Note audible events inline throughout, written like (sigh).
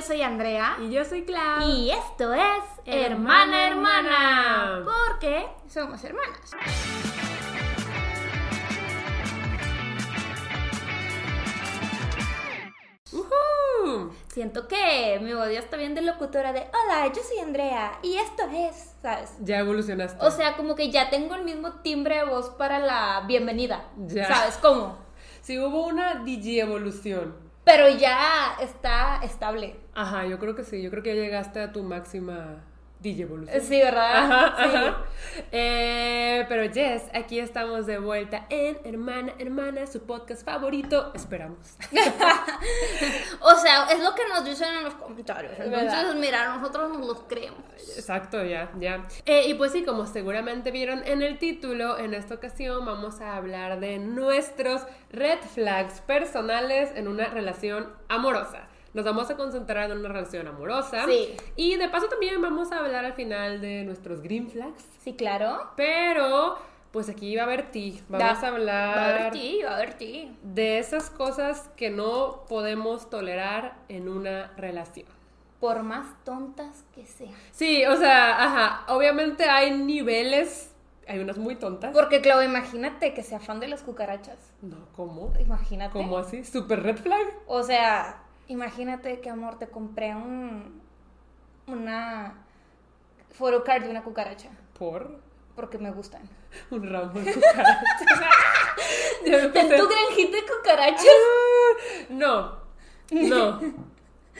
yo soy Andrea. Y yo soy Clau. Y esto es Hermana, Hermana, Hermana. Porque somos hermanas. Ujú. Siento que mi voz está bien de locutora de Hola, yo soy Andrea. Y esto es, ¿sabes? Ya evolucionaste. O sea, como que ya tengo el mismo timbre de voz para la bienvenida. Ya. ¿Sabes cómo? sí hubo una DJ evolución. Pero ya está estable. Ajá, yo creo que sí. Yo creo que ya llegaste a tu máxima DJ evolución. Sí, ¿verdad? Ajá, Sí. ajá. Eh, pero Jess, aquí estamos de vuelta en Hermana, Hermana, su podcast favorito. Esperamos. (laughs) O sea, es lo que nos dicen en los comentarios. Entonces, ¿Verdad? mira, nosotros nos los creemos. Exacto, ya, ya. Eh, y pues sí, como seguramente vieron en el título, en esta ocasión vamos a hablar de nuestros red flags personales en una relación amorosa. Nos vamos a concentrar en una relación amorosa. Sí. Y de paso también vamos a hablar al final de nuestros green flags. Sí, claro. Pero, pues aquí va a haber ti. Vamos Da- a hablar Va a haber ti, va a haber ti. de esas cosas que no podemos tolerar en una relación. Por más tontas que sean. Sí, o sea, ajá, obviamente hay niveles, hay unas muy tontas. Porque, Clau, imagínate que sea fan de las cucarachas. No, ¿cómo? Imagínate. ¿Cómo así? ¿Super red flag? O sea, imagínate que, amor, te compré un. Una. Photocard de una cucaracha. ¿Por? Porque me gustan. Un ramo de cucarachas. (laughs) ¿En tu granjita de cucarachas? No, no, no.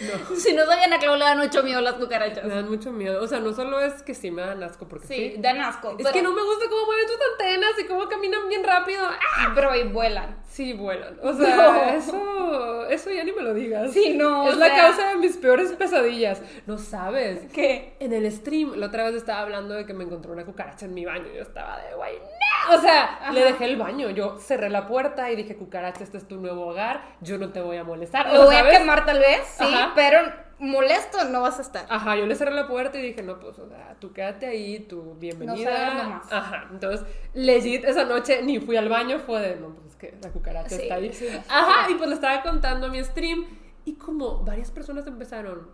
(laughs) Si no sabían a Clau le dan mucho miedo las cucarachas. Me dan mucho miedo. O sea, no solo es que sí me dan asco, porque sí. Sí, dan asco. Es pero- que no me gusta cómo mueven sus antenas y cómo caminan bien rápido. ¡Ah! Pero y vuelan. Sí, vuelan. O sea, No. eso, eso ya ni me lo digas. Sí, no, Es la sea- causa de mis peores pesadillas. No sabes. ¿Qué? En el stream, la otra vez estaba hablando de que me encontré una cucaracha en mi baño. y Yo estaba de, no. O sea, le dejé el baño. Yo cerré la puerta y dije, cucaracha, este es tu nuevo hogar. Yo no te voy a molestar. Lo voy a quemar tal vez, sí, Ajá. pero molesto no vas a estar. Ajá, yo le cerré la puerta y dije, no, pues, o sea, tú quédate ahí, tu bienvenida. salgas nomás. Ajá, entonces, legit, esa noche ni fui al baño, fue de, no, pues es que la cucaracha Sí, está ahí. sí. Ajá, y pues le estaba contando a mi stream y como varias personas empezaron,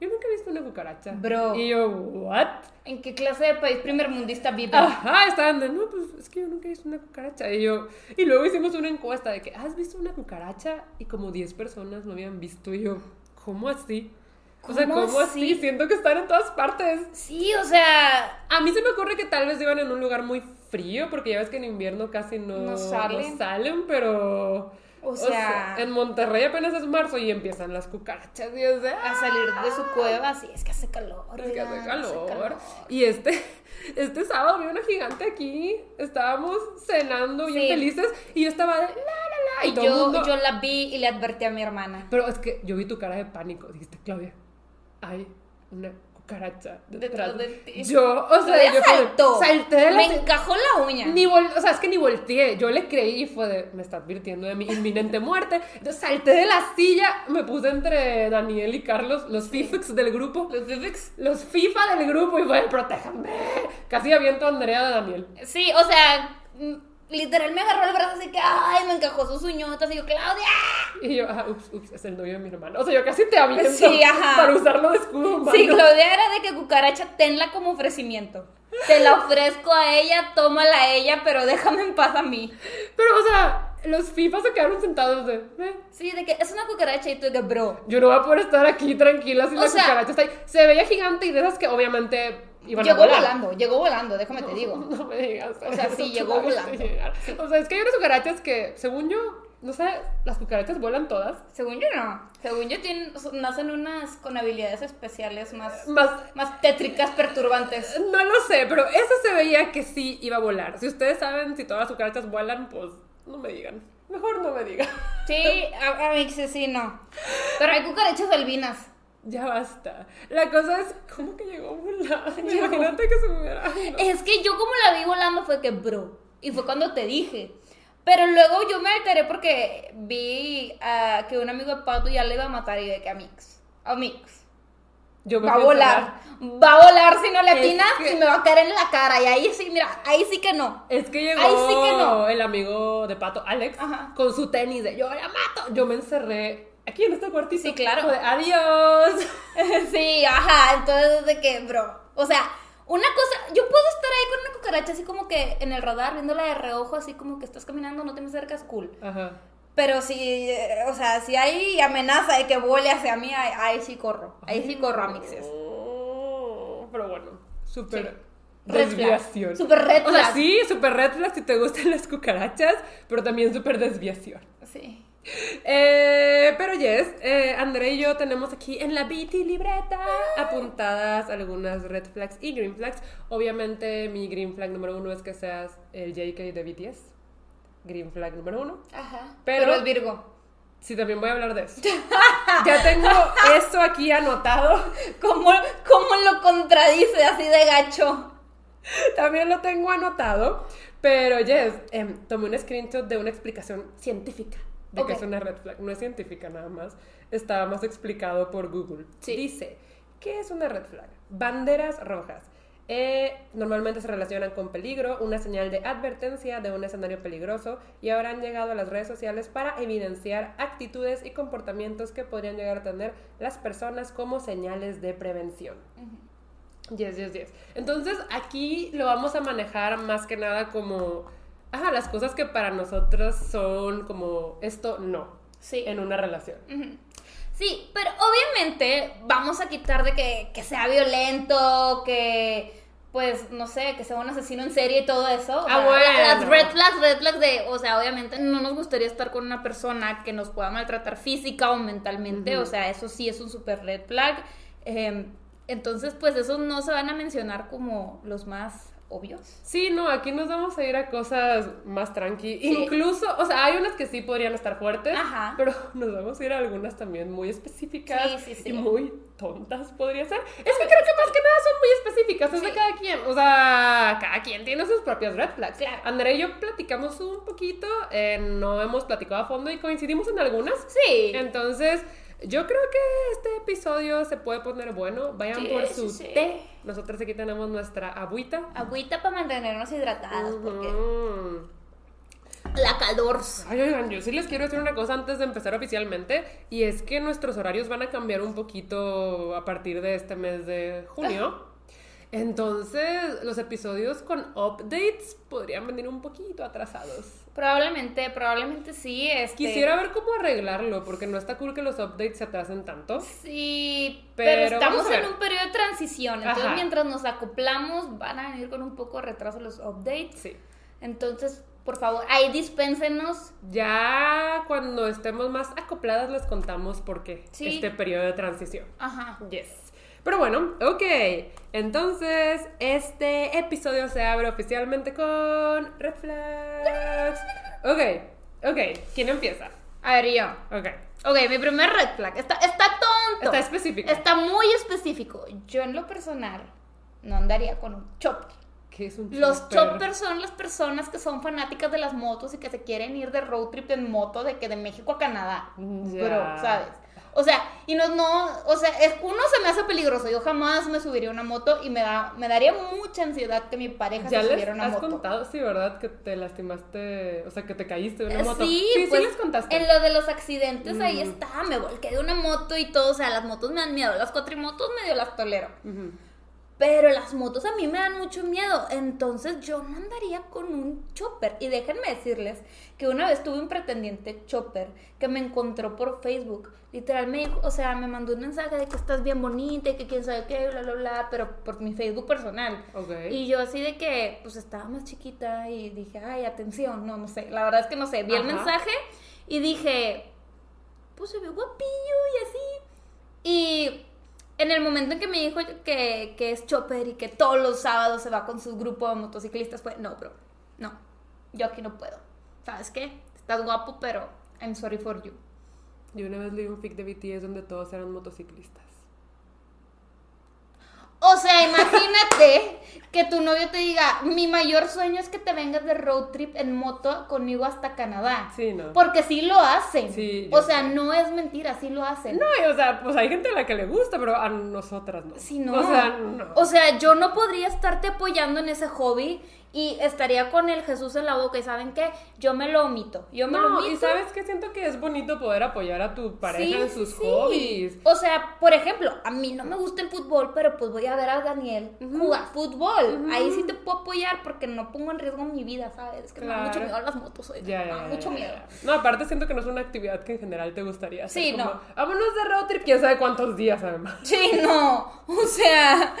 yo nunca he visto una cucaracha. Bro. Y yo, ¿what? ¿En qué clase de país primermundista vives? Ajá, estaban de, no, pues es que yo nunca he visto una cucaracha. Y yo, y luego hicimos una encuesta de que, ¿has visto una cucaracha? Y como 10 personas lo habían visto. Y yo, ¿cómo así? O sea, ¿Cómo ¿cómo así? Siento que están en todas partes. Sí, o sea, A mí se me ocurre que tal vez iban en un lugar muy frío, porque ya ves que en invierno casi no, No salen. no salen, pero... O sea- en Monterrey apenas es marzo y empiezan las cucarachas. Y es de, a salir de su cueva, sí, es que hace calor. Es que hace calor. Y este, (laughs) este sábado vi una gigante aquí. Estábamos cenando bien Sí. felices. Y yo estaba de la la la. Y, Y todo el yo, mundo. yo la vi y le advertí a mi hermana. Pero es que yo vi tu cara de pánico. Dijiste, Claudia, hay una cucaracha detrás, Detrás de ti. Yo, o sea, Ella yo saltó. salté de la. Me encajó la uña. Ni vol- o sea, es que ni volteé. Yo le creí y fue de, me está advirtiendo de mi inminente muerte. Entonces salté de la silla, me puse entre Daniel y Carlos, los FIFIX del grupo. Los Vivix. Los FIFA del grupo y fue, protéjame. Casi aviento a Andrea de Daniel. Sí, o sea, literal me agarró el brazo así que, ay, me encajó sus uñotas y yo, Claudia. Y yo, ah, ups, ups, es el novio de mi hermana. O sea, yo casi te aviento Sí, ajá. para usarlo de escudo humano. Sí, Claudia era de que cucaracha, tenla como ofrecimiento. Te la ofrezco a ella, tómala a ella, pero déjame en paz a mí. Pero, o sea, los FIFA se quedaron sentados de, eh, Sí, de que es una cucaracha y tú de que, bro. yo no voy a poder estar aquí tranquila si O la sea- cucaracha está ahí. Se veía gigante y de esas que obviamente iban Llegó volando, llegó volando, déjame te digo. No me digas. O sea, (laughs) sí, llegó volando. O sea, es que hay unas cucarachas que, según yo, no sé, las cucarachas vuelan todas. Según yo no. Según yo tienen, nacen unas con habilidades especiales más, Más, más tétricas, perturbantes. No lo sé, pero eso se veía que sí iba a volar. Si ustedes saben si todas las cucarachas vuelan, pues no me digan. Mejor no me digan. Sí, a, a mí sí, sí, no. Pero hay cucarachas albinas. Ya basta. La cosa es, ¿cómo que llegó a volar? (laughs) Imagínate que se me hubiera... No. Es que yo como la vi volando fue que, bro. Y fue cuando te dije. Pero luego yo me alteré porque vi ah, que un amigo de Pato ya le iba a matar y de que a Mix. A Mix. Yo me Va a volar. Va a volar si no le atinas que- y me va a caer en la cara. Y ahí sí, mira, ahí sí que no. Es que llegó Ahí sí que no. el amigo de Pato, Alex, Ajá. con su tenis de yo la mato. Yo me encerré aquí en este cuartito. Sí, claro. De, Adiós. (laughs) sí, ajá, entonces de que, bro, o sea, una cosa, yo puedo estar ahí con una cucaracha así como que en el radar, viéndola de reojo, así como que estás caminando, no te me acercas, cool. Ajá. Pero si, eh, o sea, si hay amenaza de que vuele hacia mí, ahí, ahí sí corro. Ahí sí corro, amixes. Oh, pero bueno, súper Sí. Desviación. Súper red O sea, flag. sí, súper red flag si te gustan las cucarachas, pero también súper desviación. Sí. Eh, pero yes, eh, André y yo tenemos aquí en la BT libreta apuntadas algunas red flags y green flags. Obviamente mi green flag número uno es que seas el JK de BTS. Green flag número uno. Ajá. Pero- Pero, es Virgo. Sí, también voy a hablar de eso. (laughs) ya tengo eso aquí anotado. ¿Cómo, ¿Cómo lo contradice así de gacho? También lo tengo anotado. Pero yes, em, tomé un screenshot de una explicación científica de que es una red flag. No es científica nada más. Estaba más explicado por Google. Sí. Dice, ¿qué es una red flag? Banderas rojas. Eh, normalmente se relacionan con peligro, una señal de advertencia de un escenario peligroso y ahora han llegado a las redes sociales para evidenciar actitudes y comportamientos que podrían llegar a tener las personas como señales de prevención. Yes, yes, yes. Entonces aquí lo vamos a manejar más que nada como, ajá, las cosas que para nosotros son como esto no Sí. en una relación. Sí, pero obviamente vamos a quitar de que, que sea violento, que pues no sé, que sea un asesino en serie y todo eso. O Ah, sea, bueno. Las red flags, red flags de, o sea, obviamente no nos gustaría estar con una persona que nos pueda maltratar física o mentalmente, o sea, eso sí es un super red flag. Eh, entonces, pues esos no se van a mencionar como los más obvios. Sí, no, aquí nos vamos a ir a cosas más tranqui. Sí. Incluso, o sea, hay unas que sí podrían estar fuertes, Ajá. pero (laughs) nos vamos a ir a algunas también muy específicas Sí, sí, sí. y muy tontas podría ser. Es que creo que más que nada son muy específicas, es de cada quien. O sea, cada quien tiene sus propias red flags. Claro. André y yo platicamos un poquito, eh, no hemos platicado a fondo y coincidimos en algunas. Sí. Entonces, yo creo que este episodio se puede poner bueno. Vayan Sí, por su sí. té. Nosotros aquí tenemos nuestra agüita. Agüita para mantenernos hidratadas, porque Ujú. la calor. Ay, oigan, yo sí les quiero decir una cosa antes de empezar oficialmente, y es que nuestros horarios van a cambiar un poquito a partir de este mes de junio. Entonces, los episodios con updates podrían venir un poquito atrasados. Probablemente, probablemente sí. Este, Quisiera ver cómo arreglarlo, porque no está cool que los updates se atrasen tanto. Sí, Pero pero, estamos en un periodo de transición. Entonces, Ajá. mientras nos acoplamos, van a venir con un poco de retraso los updates. Sí. Entonces, por favor, ahí dispénsenos. Ya cuando estemos más acopladas les contamos por qué Sí. este periodo de transición. Ajá. Yes. Pero bueno, ok. Entonces, este episodio se abre oficialmente con Red Flags. Ok, ok. ¿Quién empieza? A ver, yo. Ok. Ok, mi primer red flag. Está, está tonto. Está específico. Está muy específico. Yo, en lo personal, no andaría con un chopper. ¿Qué es un Los chopper? choppers son las personas que son fanáticas de las motos y que se quieren ir de road trip en moto de que de México a Canadá. Ya. Bro, ¿sabes? O sea, y no, no, o sea, es, uno se me hace peligroso. Yo jamás me subiría una moto y me da, me daría mucha ansiedad que mi pareja Ya se subiera una has moto. contado, sí, ¿verdad? Que te lastimaste, o sea, que te caíste de una Eh, moto. Sí, sí, pues les contaste. en lo de los accidentes ahí está, me volqué de una moto y todo, o sea, las motos me dan miedo, las cuatrimotos medio las tolero. Ujú. Pero las motos a mí me dan mucho miedo. Entonces yo no andaría con un chopper. Y déjenme decirles que una vez tuve un pretendiente chopper que me encontró por Facebook. Literal me dijo, o sea, me mandó un mensaje de que estás bien bonita y que quién sabe qué, bla, bla, bla, pero por mi Facebook personal. Y yo así de que, pues estaba más chiquita y dije, ay, atención, no, no sé. La verdad es que no sé. Vi el mensaje y dije, pues se ve guapillo y así. Y en el momento en que me dijo que, que es chopper y que todos los sábados se va con su grupo de motociclistas, fue, no, bro, no, yo aquí no puedo. ¿Sabes qué? Estás guapo, pero I'm sorry for you. Yo una vez leí un fic de BTS donde todos eran motociclistas. O sea, imagínate que tu novio te diga, mi mayor sueño es que te vengas de road trip en moto conmigo hasta Canadá. Sí, ¿no? Porque sí lo hacen. Sí, o sea, sé. no es mentira, sí lo hacen. No, y, o sea, pues hay gente a la que le gusta, pero a nosotras no. Sí, no. O sea, no. O sea, yo no podría estarte apoyando en ese hobby y estaría con el Jesús en la boca y ¿saben qué? Yo me lo omito, yo me lo omito. y sabes que siento que es bonito poder apoyar a tu pareja Sí, en sus sí. hobbies. O sea, por ejemplo, a mí no me gusta el fútbol, pero pues voy a ver a Daniel jugar fútbol. Ahí sí te puedo apoyar porque no pongo en riesgo mi vida, ¿sabes? Es que me da mucho miedo las motos hoy. Ya, me da ya, mucho ya, miedo. No, aparte siento que no es una actividad que en general te gustaría hacer. Sí, como, no. Vámonos de road trip, quién sabe cuántos días además. Sí, no. O sea.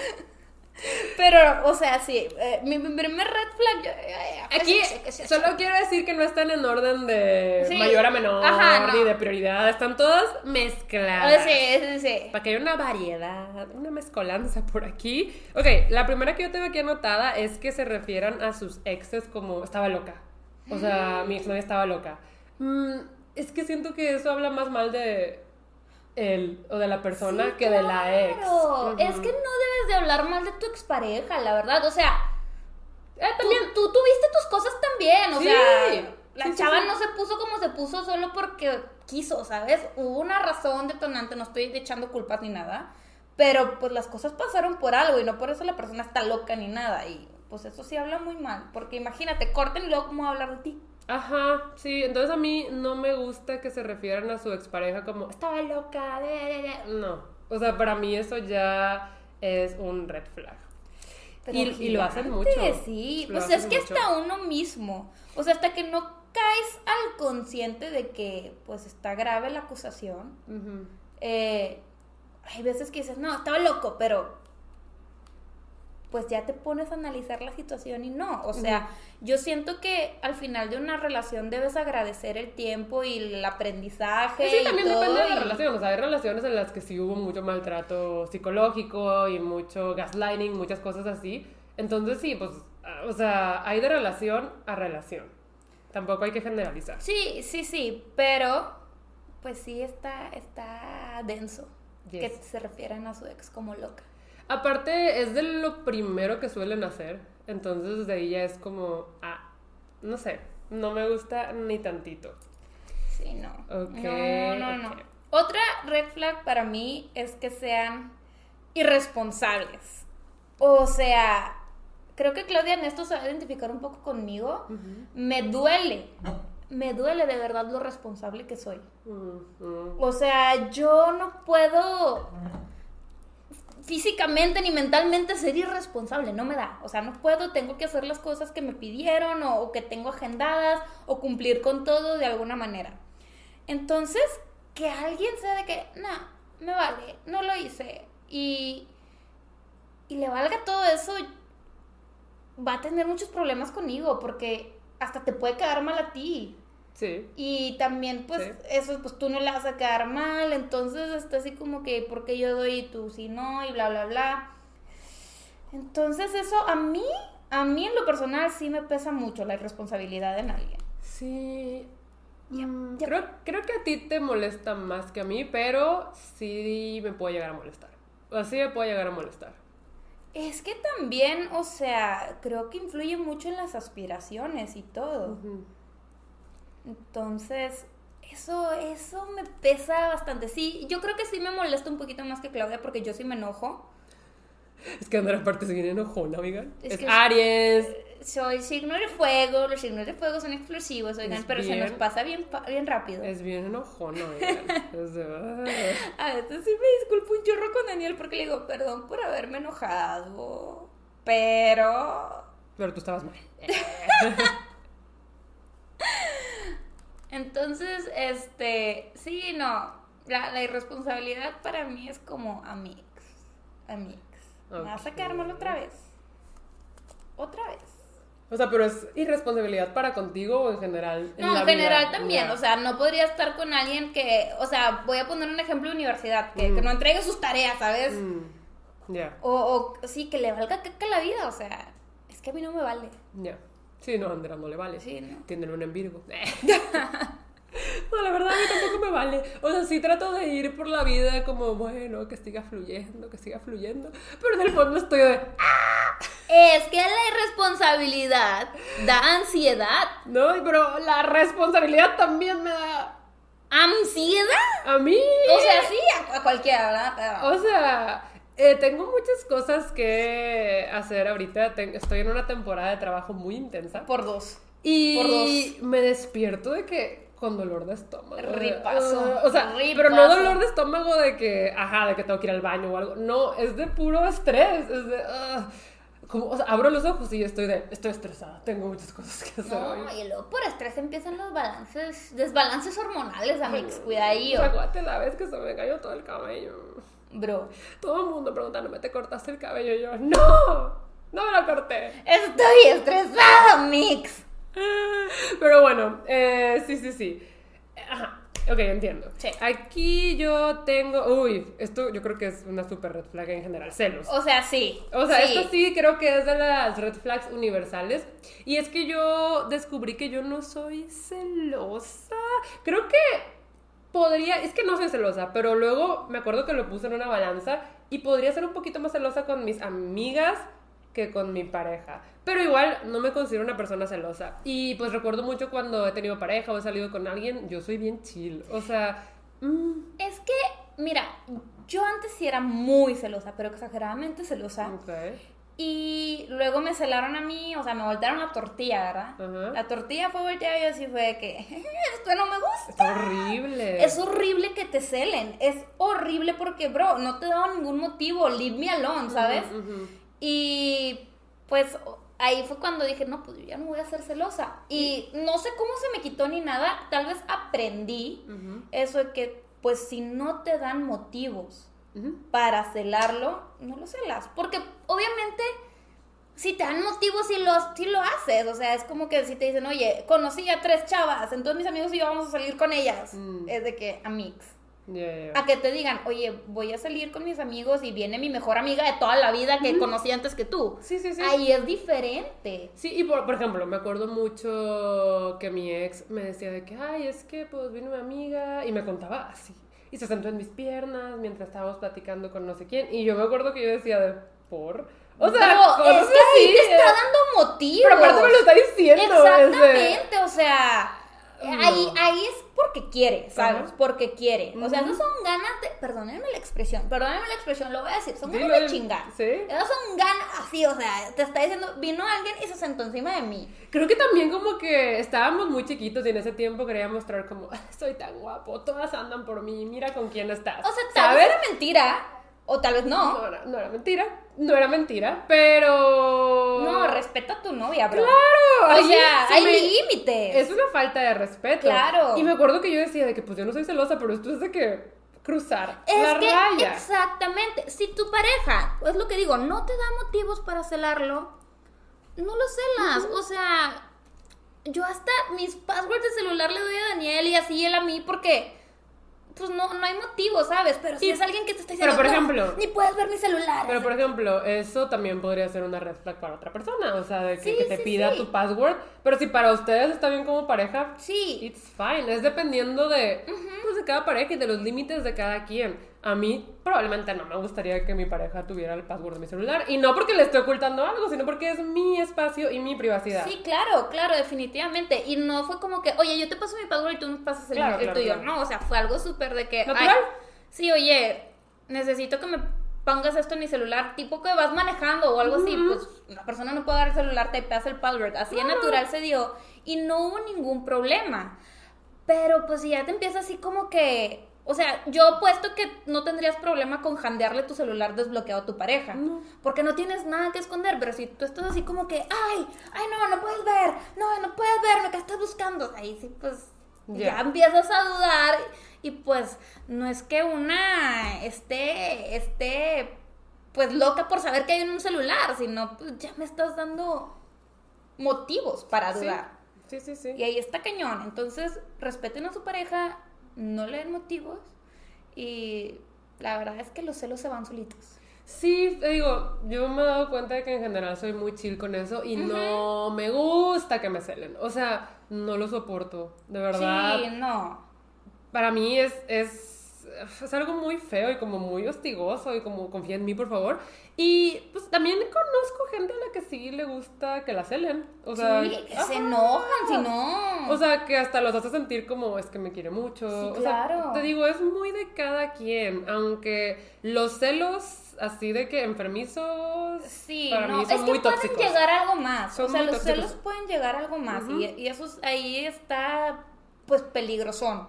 Pero, o sea, sí. eh, mi, mi primer red flag. yo- eh, eh, Aquí que se- solo quiero decir que no están en orden de mayor a menor Ajá, no. ni de prioridad, están todas mezcladas. Sí, sí, sí. Para que haya una variedad, una mezcolanza por aquí. Ok, la primera que yo tengo aquí anotada es que se refieran a sus exes como estaba loca. O sea, mi exnovia estaba loca. Mm, es que siento que eso habla más mal de él o de la persona Sí, que de la ex. Ujú. Es que no debes de hablar mal de tu expareja, la verdad. O sea, Eh, tú, tuviste tus cosas también. O Sí. sea, la Sí, chava no se puso como se puso solo porque quiso, ¿sabes? Hubo una razón detonante, no estoy echando culpas ni nada. Pero pues las cosas pasaron por algo y no por eso la persona está loca ni nada. Y pues eso sí habla muy mal. Porque imagínate, corten y luego cómo va a hablar de ti. Ajá, sí, entonces a mí no me gusta que se refieran a su expareja como estaba loca, de, de, de". no. O sea, para mí eso ya es un red flag. Pero Y- y lo hacen mucho. Sí, Lo pues es que mucho. hasta uno mismo. O sea, hasta que no caes al consciente de que pues está grave la acusación. Eh, hay veces que dices, no, estaba loco, pero pues ya te pones a analizar la situación y no. O sea, yo siento que al final de una relación debes agradecer el tiempo y el aprendizaje. Sí, y también todo, depende de la y- relación. O sea, hay relaciones en las que sí hubo mucho maltrato psicológico y mucho gaslighting, muchas cosas así. Entonces sí, pues, ah, o sea, hay de relación a relación. Tampoco hay que generalizar. Sí, sí, sí, pero pues sí está, está denso que se refieran a su ex como loca. Aparte, es de lo primero que suelen hacer. Entonces, desde ahí ya es como, ah, no sé, no me gusta ni tantito. Sí, no. Ok, no, no, no. Otra red flag para mí es que sean irresponsables. O sea, creo que Claudia en esto se va a identificar un poco conmigo. Me duele, me duele de verdad lo responsable que soy. O sea, yo no puedo físicamente ni mentalmente ser irresponsable, no me da. O sea, no puedo, tengo que hacer las cosas que me pidieron o, que tengo agendadas o cumplir con todo de alguna manera. Entonces, que alguien sea de que, no, me vale, no lo hice y, y le valga todo eso, va a tener muchos problemas conmigo porque hasta te puede quedar mal a ti. Sí. Y también, pues, Sí. eso, pues tú no le vas a quedar mal, entonces está así como que, ¿por qué yo doy y tú si no? Y bla, bla, bla. Entonces, eso a mí, a mí en lo personal sí me pesa mucho la irresponsabilidad en alguien. Sí. Mm. Creo, creo que a ti te molesta más que a mí, pero sí me puede llegar a molestar. O sí me puede llegar a molestar. Es que también, o sea, creo que influye mucho en las aspiraciones y todo. Entonces, eso, eso me pesa bastante. Sí, yo creo que sí me molesta un poquito más que Claudia porque yo sí me enojo. Es que Andrea aparte se viene enojona, oigan. Es Es, que- Aries. Soy signo de fuego, los signos de fuego son explosivos, oigan, Es pero se nos pasa bien, bien rápido. Es bien enojona, oigan. (laughs) De-. A veces sí me disculpo un chorro con Daniel porque le digo, perdón por haberme enojado, pero... Pero tú estabas mal. (laughs) Entonces, este, sí, no, la, la irresponsabilidad para mí es como amigos, amigos. ¿Me vas a quedar mal Ok. otra vez? ¿Otra vez? O sea, pero es irresponsabilidad para contigo o en general. No, en vida? general también, o sea, no podría estar con alguien que, o sea, voy a poner un ejemplo de universidad, que, que Mm. no entregue sus tareas, ¿sabes? Mm, Ya, O, o sí, que le valga caca la vida, o sea, es que a mí no me vale. ya. Sí, no, Andrea, no le vale. Sí, no. Tiene luna en Virgo. (laughs) No, la verdad a mí tampoco me vale. O sea, sí trato de ir por la vida como, bueno, que siga fluyendo, que siga fluyendo. Pero en el fondo estoy de, Es que la irresponsabilidad da ansiedad. no, pero la responsabilidad también me da ¿Ansiedad? a mí. O sea, sí, a, a cualquiera, ¿verdad? O sea, Eh, tengo muchas cosas que hacer ahorita. Ten- estoy en una temporada de trabajo muy intensa. Por dos. Y por me despierto de que con dolor de estómago. Ripazo, o sea, ripazo. pero no dolor de estómago de que, ajá, de que tengo que ir al baño o algo. No, es de puro estrés. Es de. ah, como, o sea, abro los ojos y estoy de. Estoy estresada. Tengo muchas cosas que hacer hoy. No, y luego por estrés empiezan los balances, desbalances hormonales, amigos. O sea, acuérdate la vez que se me cayó todo el cabello. Bro. Todo el mundo preguntándome, ¿te cortaste el cabello? Y yo, ¡No! No me lo corté. Estoy estresada, Mix. (laughs) Pero bueno, eh, sí, sí, sí. Ajá, ok, entiendo. Sí. Aquí yo tengo. Uy, esto yo creo que es una super red flag en general, celos. O sea, sí. O sea, esto sí creo que es de las red flags universales. Y es que yo descubrí que yo no soy celosa. Creo que podría, es que no soy celosa, pero luego me acuerdo que lo puse en una balanza y podría ser un poquito más celosa con mis amigas que con mi pareja. Pero igual no me considero una persona celosa. Y pues recuerdo mucho cuando he tenido pareja o he salido con alguien, yo soy bien chill. O sea, mm, Es que, mira, yo antes sí era muy celosa, pero exageradamente celosa. ok. Y luego me celaron a mí, o sea, me voltearon la tortilla, ¿verdad? La tortilla fue volteada y yo así fue de que, (laughs) esto no me gusta. Está horrible. Es horrible que te celen. Es horrible porque, bro, no te he dado ningún motivo. Leave me alone, ¿sabes? Ujú. Y pues ahí fue cuando dije, no, pues yo ya no voy a ser celosa. Y no sé cómo se me quitó ni nada. Tal vez aprendí eso de que, pues si no te dan motivos para celarlo, no lo celas. Porque obviamente, si te dan motivos, lo, sí lo haces. O sea, es como que si te dicen, oye, conocí a tres chavas, entonces mis amigos y yo vamos a salir con ellas. Mm. Es de que, ya, ya. A que te digan, oye, voy a salir con mis amigos y viene mi mejor amiga de toda la vida que conocí antes que tú. Sí, sí, sí. Ahí es diferente. Sí, y por, por ejemplo, me acuerdo mucho que mi ex me decía de que, ay, es que pues vino mi amiga y me contaba así. Y se sentó en mis piernas mientras estábamos platicando con no sé quién. Y yo me acuerdo que yo decía de, ¿por? O sea, Pero es que así, te está eh. dando motivos. Pero aparte me lo está diciendo. Exactamente, o sea. Ahí, ahí es porque quiere, ¿sabes? Ajá. Porque quiere. O sea, no son ganas de, perdónenme la expresión, perdónenme la expresión, lo voy a decir, son Dilo, ganas de chingar. Sí. Esas son ganas así, o sea, te está diciendo, vino alguien y se sentó encima de mí. Creo que también como que estábamos muy chiquitos y en ese tiempo quería mostrar como, "Ah, soy tan guapo, todas andan por mí, mira con quién estás. O sea, tal vez era mentira, o tal vez no. No era, no era mentira, no era mentira, pero... No, respeta a tu novia, bro. Claro, O sea, se hay me- límites. Es una falta de respeto. Claro. Y me acuerdo que yo decía de que pues yo no soy celosa, pero esto es de que cruzar Es la que, raya. exactamente, si tu pareja, es lo que digo, no te da motivos para celarlo, no lo celas. O sea, yo hasta mis passwords de celular le doy a Daniel y así él a mí porque, pues no, no hay motivo, ¿sabes? Pero si es alguien que te está Pero, diciendo, por "No, ejemplo- ni puedes ver mi celular. Pero por ejemplo, eso también podría ser una red flag para otra persona, o sea, de que, Sí, que te sí, pida sí. tu password, pero si para ustedes está bien como pareja, sí, it's fine, es dependiendo de, pues, de cada pareja y de los límites de cada quien. A mí probablemente no me gustaría que mi pareja tuviera el password de mi celular, y no porque le esté ocultando algo, sino porque es mi espacio y mi privacidad. Sí, claro, claro, definitivamente. Y no fue como que, oye, yo te paso mi password y tú me pasas el, Claro, el claro, tuyo. claro. No, o sea, fue algo súper de que. Natural. ay, sí, oye, necesito que me pongas esto en mi celular, tipo que vas manejando o algo así. Pues la persona no puede dar el celular, te pasa el password. Así de Claro. natural se dio. Y no hubo ningún problema. Pero pues si ya te empieza así como que. O sea, yo apuesto que no tendrías problema con jandearle tu celular desbloqueado a tu pareja. No. Porque no tienes nada que esconder. Pero si tú estás así como que, ay, ay, no, no puedes ver. No, no puedes verme, ¿qué estás buscando? Ahí sí, pues Ya. ya empiezas a dudar. Y pues no es que una esté, esté, pues loca por saber que hay en un celular, sino pues ya me estás dando motivos para Sí. dudar. Sí, sí, sí. Y ahí está cañón. Entonces, respeten a su pareja, no le den motivos. Y la verdad es que los celos se van solitos. Sí, te digo, yo me he dado cuenta de que en general soy muy chill con eso y no me gusta que me celen. O sea, no lo soporto, de verdad. Sí, no. Para mí es, es es algo muy feo y como muy hostigoso y como confía en mí, por favor. Y pues también conozco gente a la que sí le gusta que la celen. O sea, sí, que se enojan si no. O sea, que hasta los hace sentir como es que me quiere mucho. Sí, O sea, claro. te digo, es muy de cada quien. Aunque los celos así de que enfermizos Sí, para no, mí son es que muy pueden tóxicos. llegar a algo más. Son o sea, los tóxicos. celos pueden llegar a algo más. Y, y eso es- ahí está, pues, peligrosón.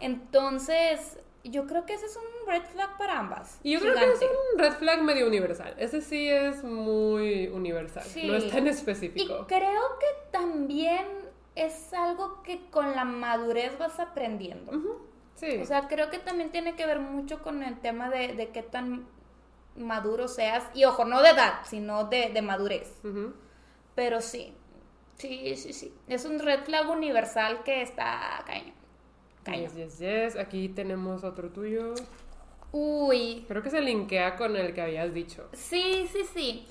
Entonces, yo creo que ese es un red flag para ambas. Y yo creo que es un red flag medio universal. Ese sí es muy universal. Sí. No es tan Y específico. creo que también es algo que con la madurez vas aprendiendo. Sí. O sea, creo que también tiene que ver mucho con el tema de, de qué tan maduro seas. Y ojo, no de edad, sino de, de madurez. Pero sí, sí, sí, sí. Es un red flag universal que está cañón. Cañón. Yes, yes, yes. Aquí tenemos otro tuyo. Uy, Creo que se linkea con el que habías dicho. sí, sí, sí.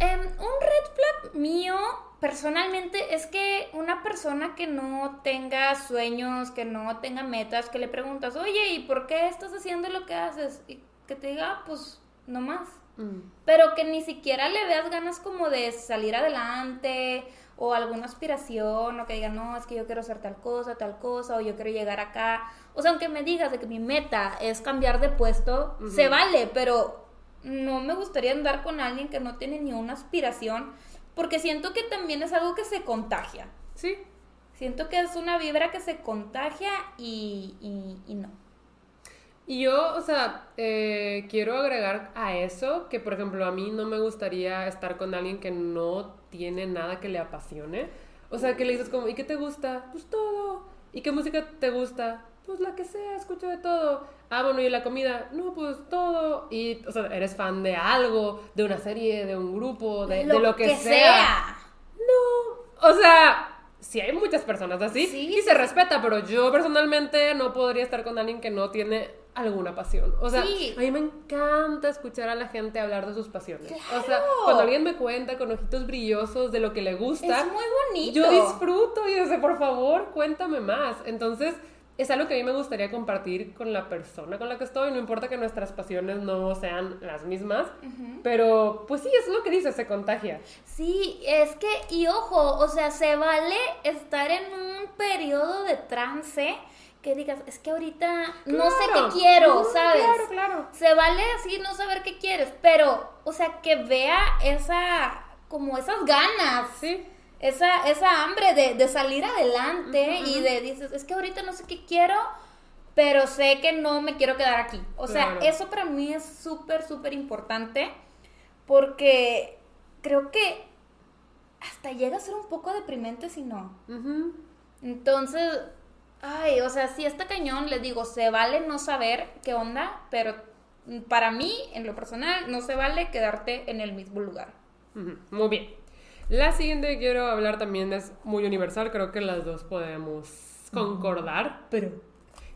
Em, un red flag mío, personalmente, es que una persona que no tenga sueños, que no tenga metas, que le preguntas, oye, ¿y por qué estás haciendo lo que haces? Y que te diga, "Ah, pues, no más. Mm. pero que ni siquiera le veas ganas como de salir adelante o alguna aspiración o que diga, no, es que yo quiero hacer tal cosa, tal cosa o yo quiero llegar acá. O sea, aunque me digas de que mi meta es cambiar de puesto, se vale, pero no me gustaría andar con alguien que no tiene ni una aspiración porque siento que también es algo que se contagia. Sí. Siento que es una vibra que se contagia y, y, y no. Y yo, o sea, eh, quiero agregar a eso que, por ejemplo, a mí no me gustaría estar con alguien que no tiene nada que le apasione. O sea, que le dices como, ¿y qué te gusta? Pues todo. ¿Y qué música te gusta? Pues la que sea, escucho de todo. Ah, bueno, ¿y la comida? No, pues todo. Y, o sea, eres fan de algo, de una serie, de un grupo, de de lo, que, sea. No, o sea, sí hay muchas personas así Sí, y se respeta, pero yo personalmente no podría estar con alguien que no tiene alguna pasión. O sea, Sí. a mí me encanta escuchar a la gente hablar de sus pasiones. O sea, cuando alguien me cuenta con ojitos brillosos de lo que le gusta, Es muy bonito. yo disfruto y dice, por favor, cuéntame más. Entonces, es algo que a mí me gustaría compartir con la persona con la que estoy. No importa que nuestras pasiones no sean las mismas, pero pues sí, es lo que dice, se contagia. Sí, es que, y ojo, o sea, se vale estar en un periodo de trance que digas, es que ahorita no sé qué quiero, Ujú, ¿sabes? Claro, claro. Se vale así no saber qué quieres, pero, o sea, que vea esa, como esas ganas, Sí. Esa, esa hambre de, de salir adelante y de, dices, es que ahorita no sé qué quiero, pero sé que no me quiero quedar aquí. O sea, eso para mí es súper, súper importante porque creo que hasta llega a ser un poco deprimente si no. Entonces, ay, o sea, si está cañón, les digo, se vale no saber qué onda, pero para mí, en lo personal, no se vale quedarte en el mismo lugar. Muy bien. La siguiente que quiero hablar también es muy universal, creo que las dos podemos concordar, pero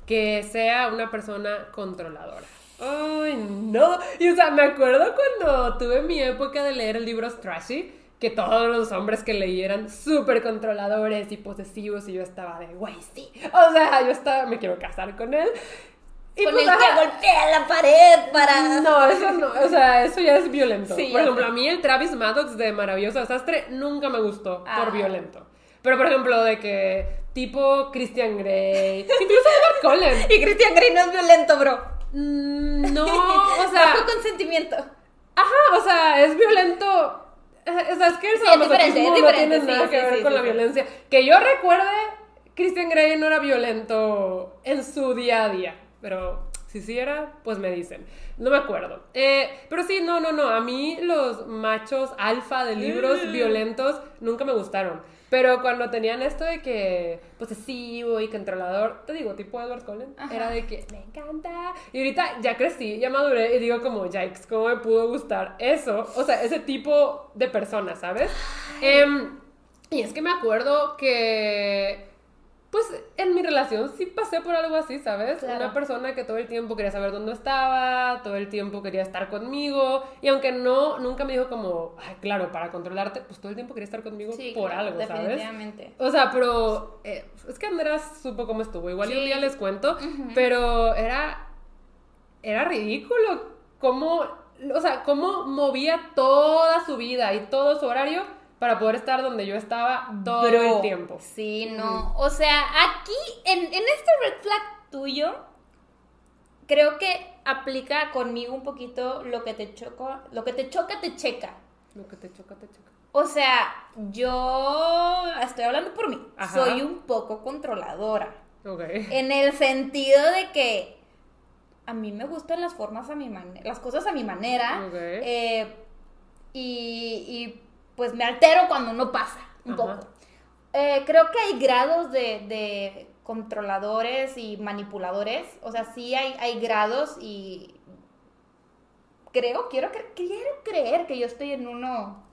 que sea una persona controladora. Ay, no. Y o sea, me acuerdo cuando tuve mi época de leer libros trashy, que todos los hombres que leí eran súper controladores y posesivos y yo estaba de, güey, sí. O sea, yo estaba, me quiero casar con él. Y Con pues, el que golpea la pared para... No, eso no, o sea, eso ya es violento. Sí, por ejemplo, sé. a mí el Travis Maddox de Maravilloso Desastre nunca me gustó Ah. por violento. Pero, por ejemplo, de que tipo Christian Grey, incluso Edward Cullen. (laughs) Y Christian Grey no es violento, bro. Mm, No, (laughs) o sea, Bajo consentimiento. ajá, o sea, es violento. O sea, es que el Sí, es diferente, sadomasoquismo no tiene sí, nada que sí, ver sí, con sí, la sí. violencia. Que yo recuerde, Christian Grey no era violento en su día a día. Pero si sí era, pues me dicen. No me acuerdo. Eh, pero sí, no, no, no. A mí los machos alfa de libros Mm. violentos nunca me gustaron. Pero cuando tenían esto de que posesivo y controlador, te digo, tipo Edward Cullen, Ajá. era de que me encanta. Y ahorita ya crecí, ya maduré y digo como, yikes, ¿cómo me pudo gustar eso? O sea, ese tipo de persona, ¿sabes? Em, y es que me acuerdo que Pues en mi relación sí pasé por algo así, ¿sabes? Claro. Una persona que todo el tiempo quería saber dónde estaba, todo el tiempo quería estar conmigo, y aunque no, nunca me dijo como, ay, claro, para controlarte, pues todo el tiempo quería estar conmigo Sí, por claro, algo, ¿sabes? definitivamente. O sea, pero eh, es que Andrea supo cómo estuvo. Igual y un Sí. día les cuento, pero era era ridículo cómo, o sea, cómo movía toda su vida y todo su horario para poder estar donde yo estaba todo Bro, el tiempo. Sí, no. O sea, aquí, en, en este red flag tuyo, creo que aplica conmigo un poquito lo que te choca, lo que te choca, te checa. Lo que te choca, te choca. O sea, yo estoy hablando por mí. Ajá. Soy un poco controladora. Ok. En el sentido de que a mí me gustan las formas a mi manera, las cosas a mi manera. Ok. eh, y, y, pues me altero cuando no pasa, un Ajá. poco. Eh, creo que hay grados de, de controladores y manipuladores. O sea, sí hay, hay grados y creo, quiero, quiero creer que yo estoy en uno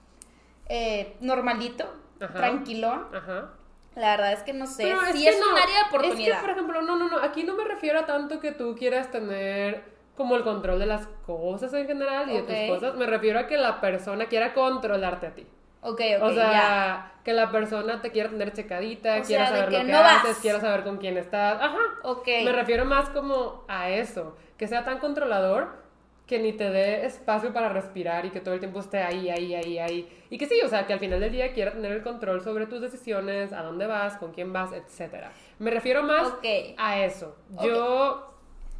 eh, normalito, Ajá. tranquilón. Ajá. La verdad es que no sé. Pero sí que es, un área de Es oportunidad. que, por ejemplo, no, no, no. Aquí no me refiero a tanto que tú quieras tener como el control de las cosas en general y de tus cosas. Me refiero a que la persona quiera controlarte a ti. Ok, ok, o sea, ya. que la persona te quiera tener checadita, O quiera sea, saber que lo que no vas. haces, quiera saber con quién estás. Ajá. Ok. Me refiero más como a eso, que sea tan controlador que ni te dé espacio para respirar y que todo el tiempo esté ahí, ahí, ahí, ahí. Y que sí, o sea, que al final del día quiera tener el control sobre tus decisiones, a dónde vas, con quién vas, etcétera. Me refiero más a eso. Ok. Yo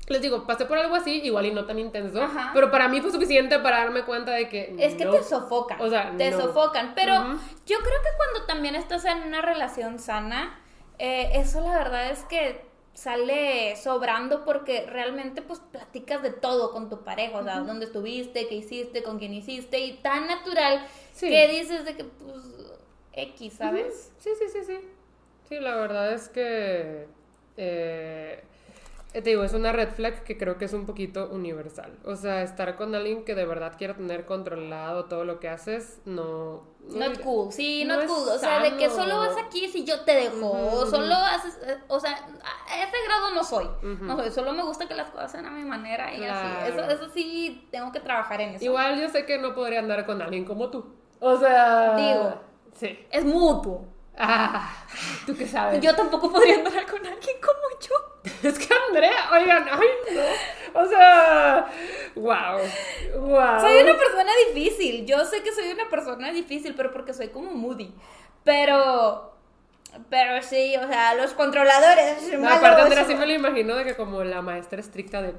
les digo, pasé por algo así, igual y no tan intenso, Ajá. pero para mí fue suficiente para darme cuenta de que Es que no. te sofocan. O sea, te no. sofocan. Pero yo creo que cuando también estás en una relación sana, eh, eso la verdad es que sale sobrando porque realmente pues platicas de todo con tu pareja, o sea, dónde estuviste, qué hiciste, con quién hiciste y tan natural Sí. que dices de que pues X, ¿sabes? Sí, sí, sí, sí. Sí, la verdad es que. eh, te digo, es una red flag que creo que es un poquito universal. O sea, estar con alguien que de verdad quiera tener controlado todo lo que haces, no. Not cool, sí, no not cool. O sea, de que solo vas aquí si yo te dejo. Ujú. solo haces. eh, O sea, a ese grado no soy. No soy. Solo me gusta que las cosas sean a mi manera y así. Eso, eso sí, tengo que trabajar en eso. Igual yo sé que no podría andar con alguien como tú. O sea. Digo. Sí. Es mutuo. Ah, ¿tú qué sabes? Yo tampoco podría andar con alguien como yo. (laughs) Es que Andrea, oigan, ay, no. O sea. Wow. Wow. Soy una persona difícil. Yo sé que soy una persona difícil, pero porque soy como moody. Pero. Pero sí, o sea, los controladores. No, aparte, Andrea sí me lo imagino de que como la maestra estricta de.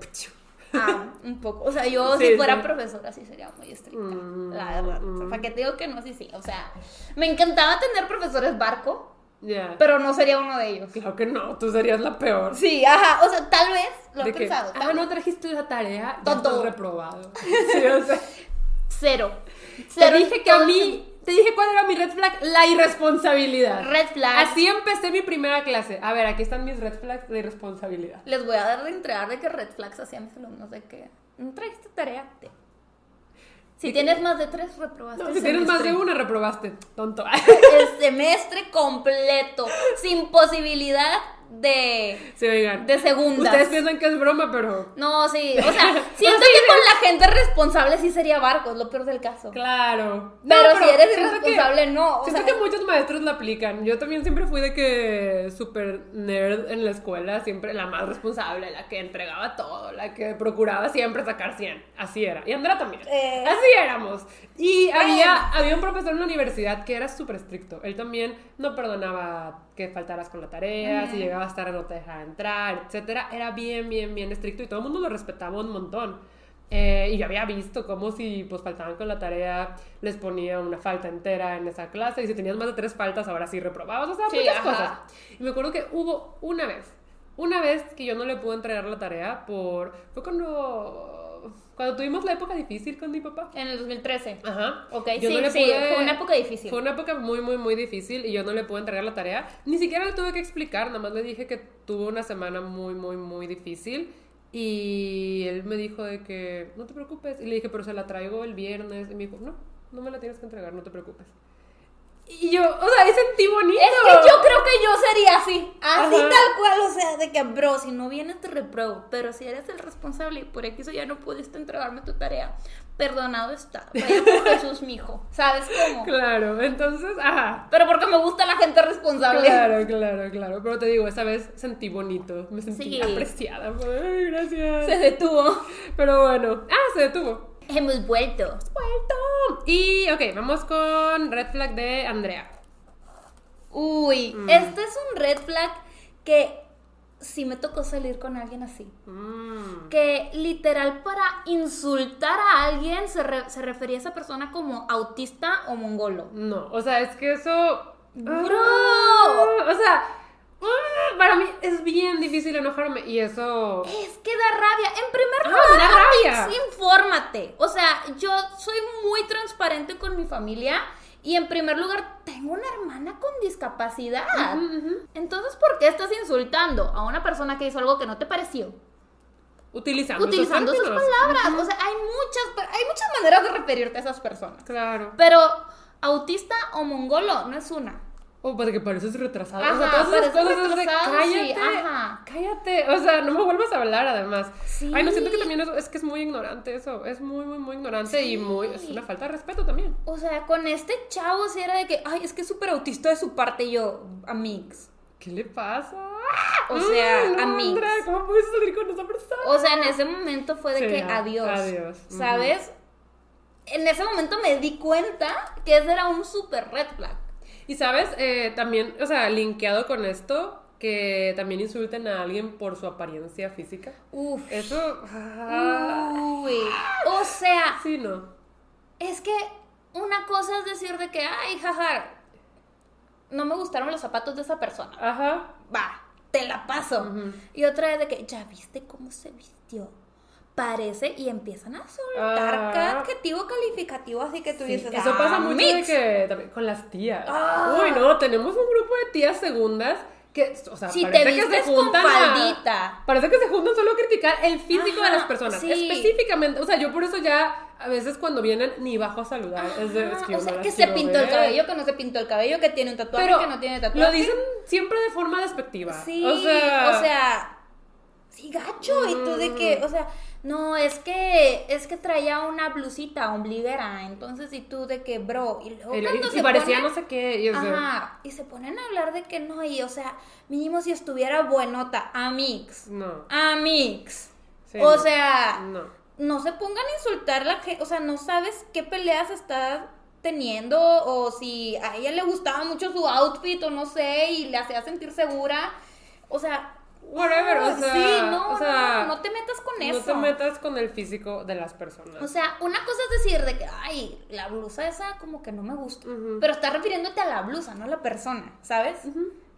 Ah, un poco. O sea, yo Sí, si fuera sí. profesora sí sería muy estricta. Mm, la verdad. O sea, mm. ¿Para qué te digo que no? Sí, sí. O sea, me encantaba tener profesores barco, Ya. pero no sería uno de ellos. Claro que no, tú serías la peor. Sí, ajá. O sea, tal vez lo he pensado. ah, no trajiste la tarea, ya estás reprobado. (laughs) Sí, o sea, Cero. te Cero dije que a todo mí, te dije cuál era mi red flag, la irresponsabilidad. Red flag. Así empecé mi primera clase. A ver, aquí están mis red flags de irresponsabilidad. Les voy a dar de entregar de que red flags hacía mis alumnos de que no trajiste tarea. Te- Si tienes más de tres, reprobaste. No, si tienes más de una, reprobaste. Tonto. (laughs) El semestre completo, sin posibilidad de, Sí, oigan. de segundas. Ustedes piensan que es broma, pero. No, sí, o (laughs) sea, siento sí, que con la gente responsable sí sería barco, es lo peor del caso. Claro. Pero, si eres que- irresponsable, no. O Siento sea, que muchos maestros la aplican. Yo también siempre fui de que súper nerd en la escuela, siempre la más responsable, la que entregaba todo, la que procuraba siempre sacar 100. Así era. Y Andrea también. Eh. Así éramos. Y había, había un profesor en la universidad que era súper estricto. Él también no perdonaba que faltaras con la tarea, si llegaba a estar no te dejaba entrar, etcétera. Era bien, bien, bien estricto y todo el mundo lo respetaba un montón. Eh, y yo había visto cómo si pues faltaban con la tarea les ponía una falta entera en esa clase y si tenías más de tres faltas ahora sí reprobabas, o sea, Sí, muchas ajá. cosas. Y me acuerdo que hubo una vez, una vez que yo no le pude entregar la tarea por... Fue cuando, cuando tuvimos la época difícil con mi papá. en el 2013. Ajá. Ok, Yo sí, no le sí, pude- fue una época difícil. Fue una época muy, muy, muy difícil y yo no le pude entregar la tarea. Ni siquiera le tuve que explicar, nada más le dije que tuvo una semana muy, muy, muy difícil. Y él me dijo de que no te preocupes. Y le dije, pero se la traigo el viernes. Y me dijo, no, no me la tienes que entregar, no te preocupes. Y yo, o sea, ahí sentí bonito. Es que yo creo que yo sería así. Así Ajá. tal cual, o sea, de que, bro, si no vienes te repruebo. Pero si eres el responsable y por X o ya no pudiste entregarme tu tarea, perdonado está. Vaya por (laughs) Jesús, mijo. ¿Sabes cómo? Claro, entonces, ajá. Pero porque me gusta la gente responsable. Claro, claro, claro. Pero te digo, esa vez sentí bonito. Me sentí Sí. apreciada. Ay, gracias. Se detuvo. Pero bueno. Ah, se detuvo. Hemos vuelto. ¡Vuelto! Y, ok, vamos con Red Flag de Andrea. Uy, Mm. este es un red flag que sí me tocó salir con alguien así. Mm. Que literal para insultar a alguien se, re- se refería a esa persona como autista o mongolo. No, o sea, es que eso. Bro. Ah, o sea, para mí es bien difícil enojarme y eso. Es que da rabia. En primer Ah, lugar, da rabia. Infórmate. O sea, yo soy muy transparente con mi familia y en primer lugar tengo una hermana con discapacidad. Entonces, ¿por qué estás insultando a una persona que hizo algo que no te pareció? Utilizando, Utilizando sus palabras. O sea, hay muchas, hay muchas maneras de referirte a esas personas. Claro. Pero autista o mongolo no es una. O para que pareces retrasado. Ajá, o sea, todas esas cosas es de retrasado, sí, cállate. ajá. Cállate. O sea, no me vuelvas a hablar además. Sí. Ay, no siento que también es que es muy ignorante eso. Es muy, muy, muy ignorante y muy. Es una falta de respeto también. O sea, con este chavo sí era de que, ay, es que es súper autista de su parte y yo, amigos. ¿Qué le pasa? O sea, no, amigos. Andrea, ¿cómo puedes salir con esa persona? O sea, en ese momento fue de Sí, que a- adiós. adiós. ¿Sabes? En ese momento me di cuenta que ese era un súper red flag. Y sabes, Eh, también, o sea, linkeado con esto, que también insulten a alguien por su apariencia física. Uf. Eso. ah, Uy. O sea, sí, no. es que una cosa es decir de que, ay, jaja, no me gustaron los zapatos de esa persona. Ajá. Va, te la paso. Y otra es de que, ya viste cómo se vistió. Parece y empiezan a soltar Ah. cada adjetivo calificativo, así que tú Sí, dices, eso pasa "Ah, mucho de mix". que también con las tías. Ah. Uy, no, tenemos un grupo de tías segundas que, o sea, Si te parece que se juntan a-. Parece que se juntan solo a criticar el físico de las personas. sí. Específicamente, o sea, yo por eso ya a veces cuando vienen ni bajo a saludar. es de, es que o sea, se pintó el cabello, que no se pintó el cabello, que tiene un tatuaje, Pero que no tiene tatuaje. lo dicen siempre de forma despectiva. Sí, o sea, o sea, sí, gacho. Y tú de que, o sea, no, es que, es que traía una blusita ombliguera. Entonces, y tú de que, bro, y luego y- y- cuando y se parecía ponen- no sé qué. Ajá, y se ponen a hablar de que no, y o sea, mínimo si estuviera buenota, amix, no. amix. sí, o no, sea, no. no se pongan a insultar a la gente, o sea, no sabes qué peleas está teniendo o si a ella le gustaba mucho su outfit o no sé y le hacía sentir segura. O sea, Whatever, o ah, sea, sí, no, o sea, no, no te metas con No eso. te metas con el físico de las personas. O sea, una cosa es decir de que, ay, la blusa esa como que no me gusta. Pero estás refiriéndote a la blusa, no a la persona, ¿sabes?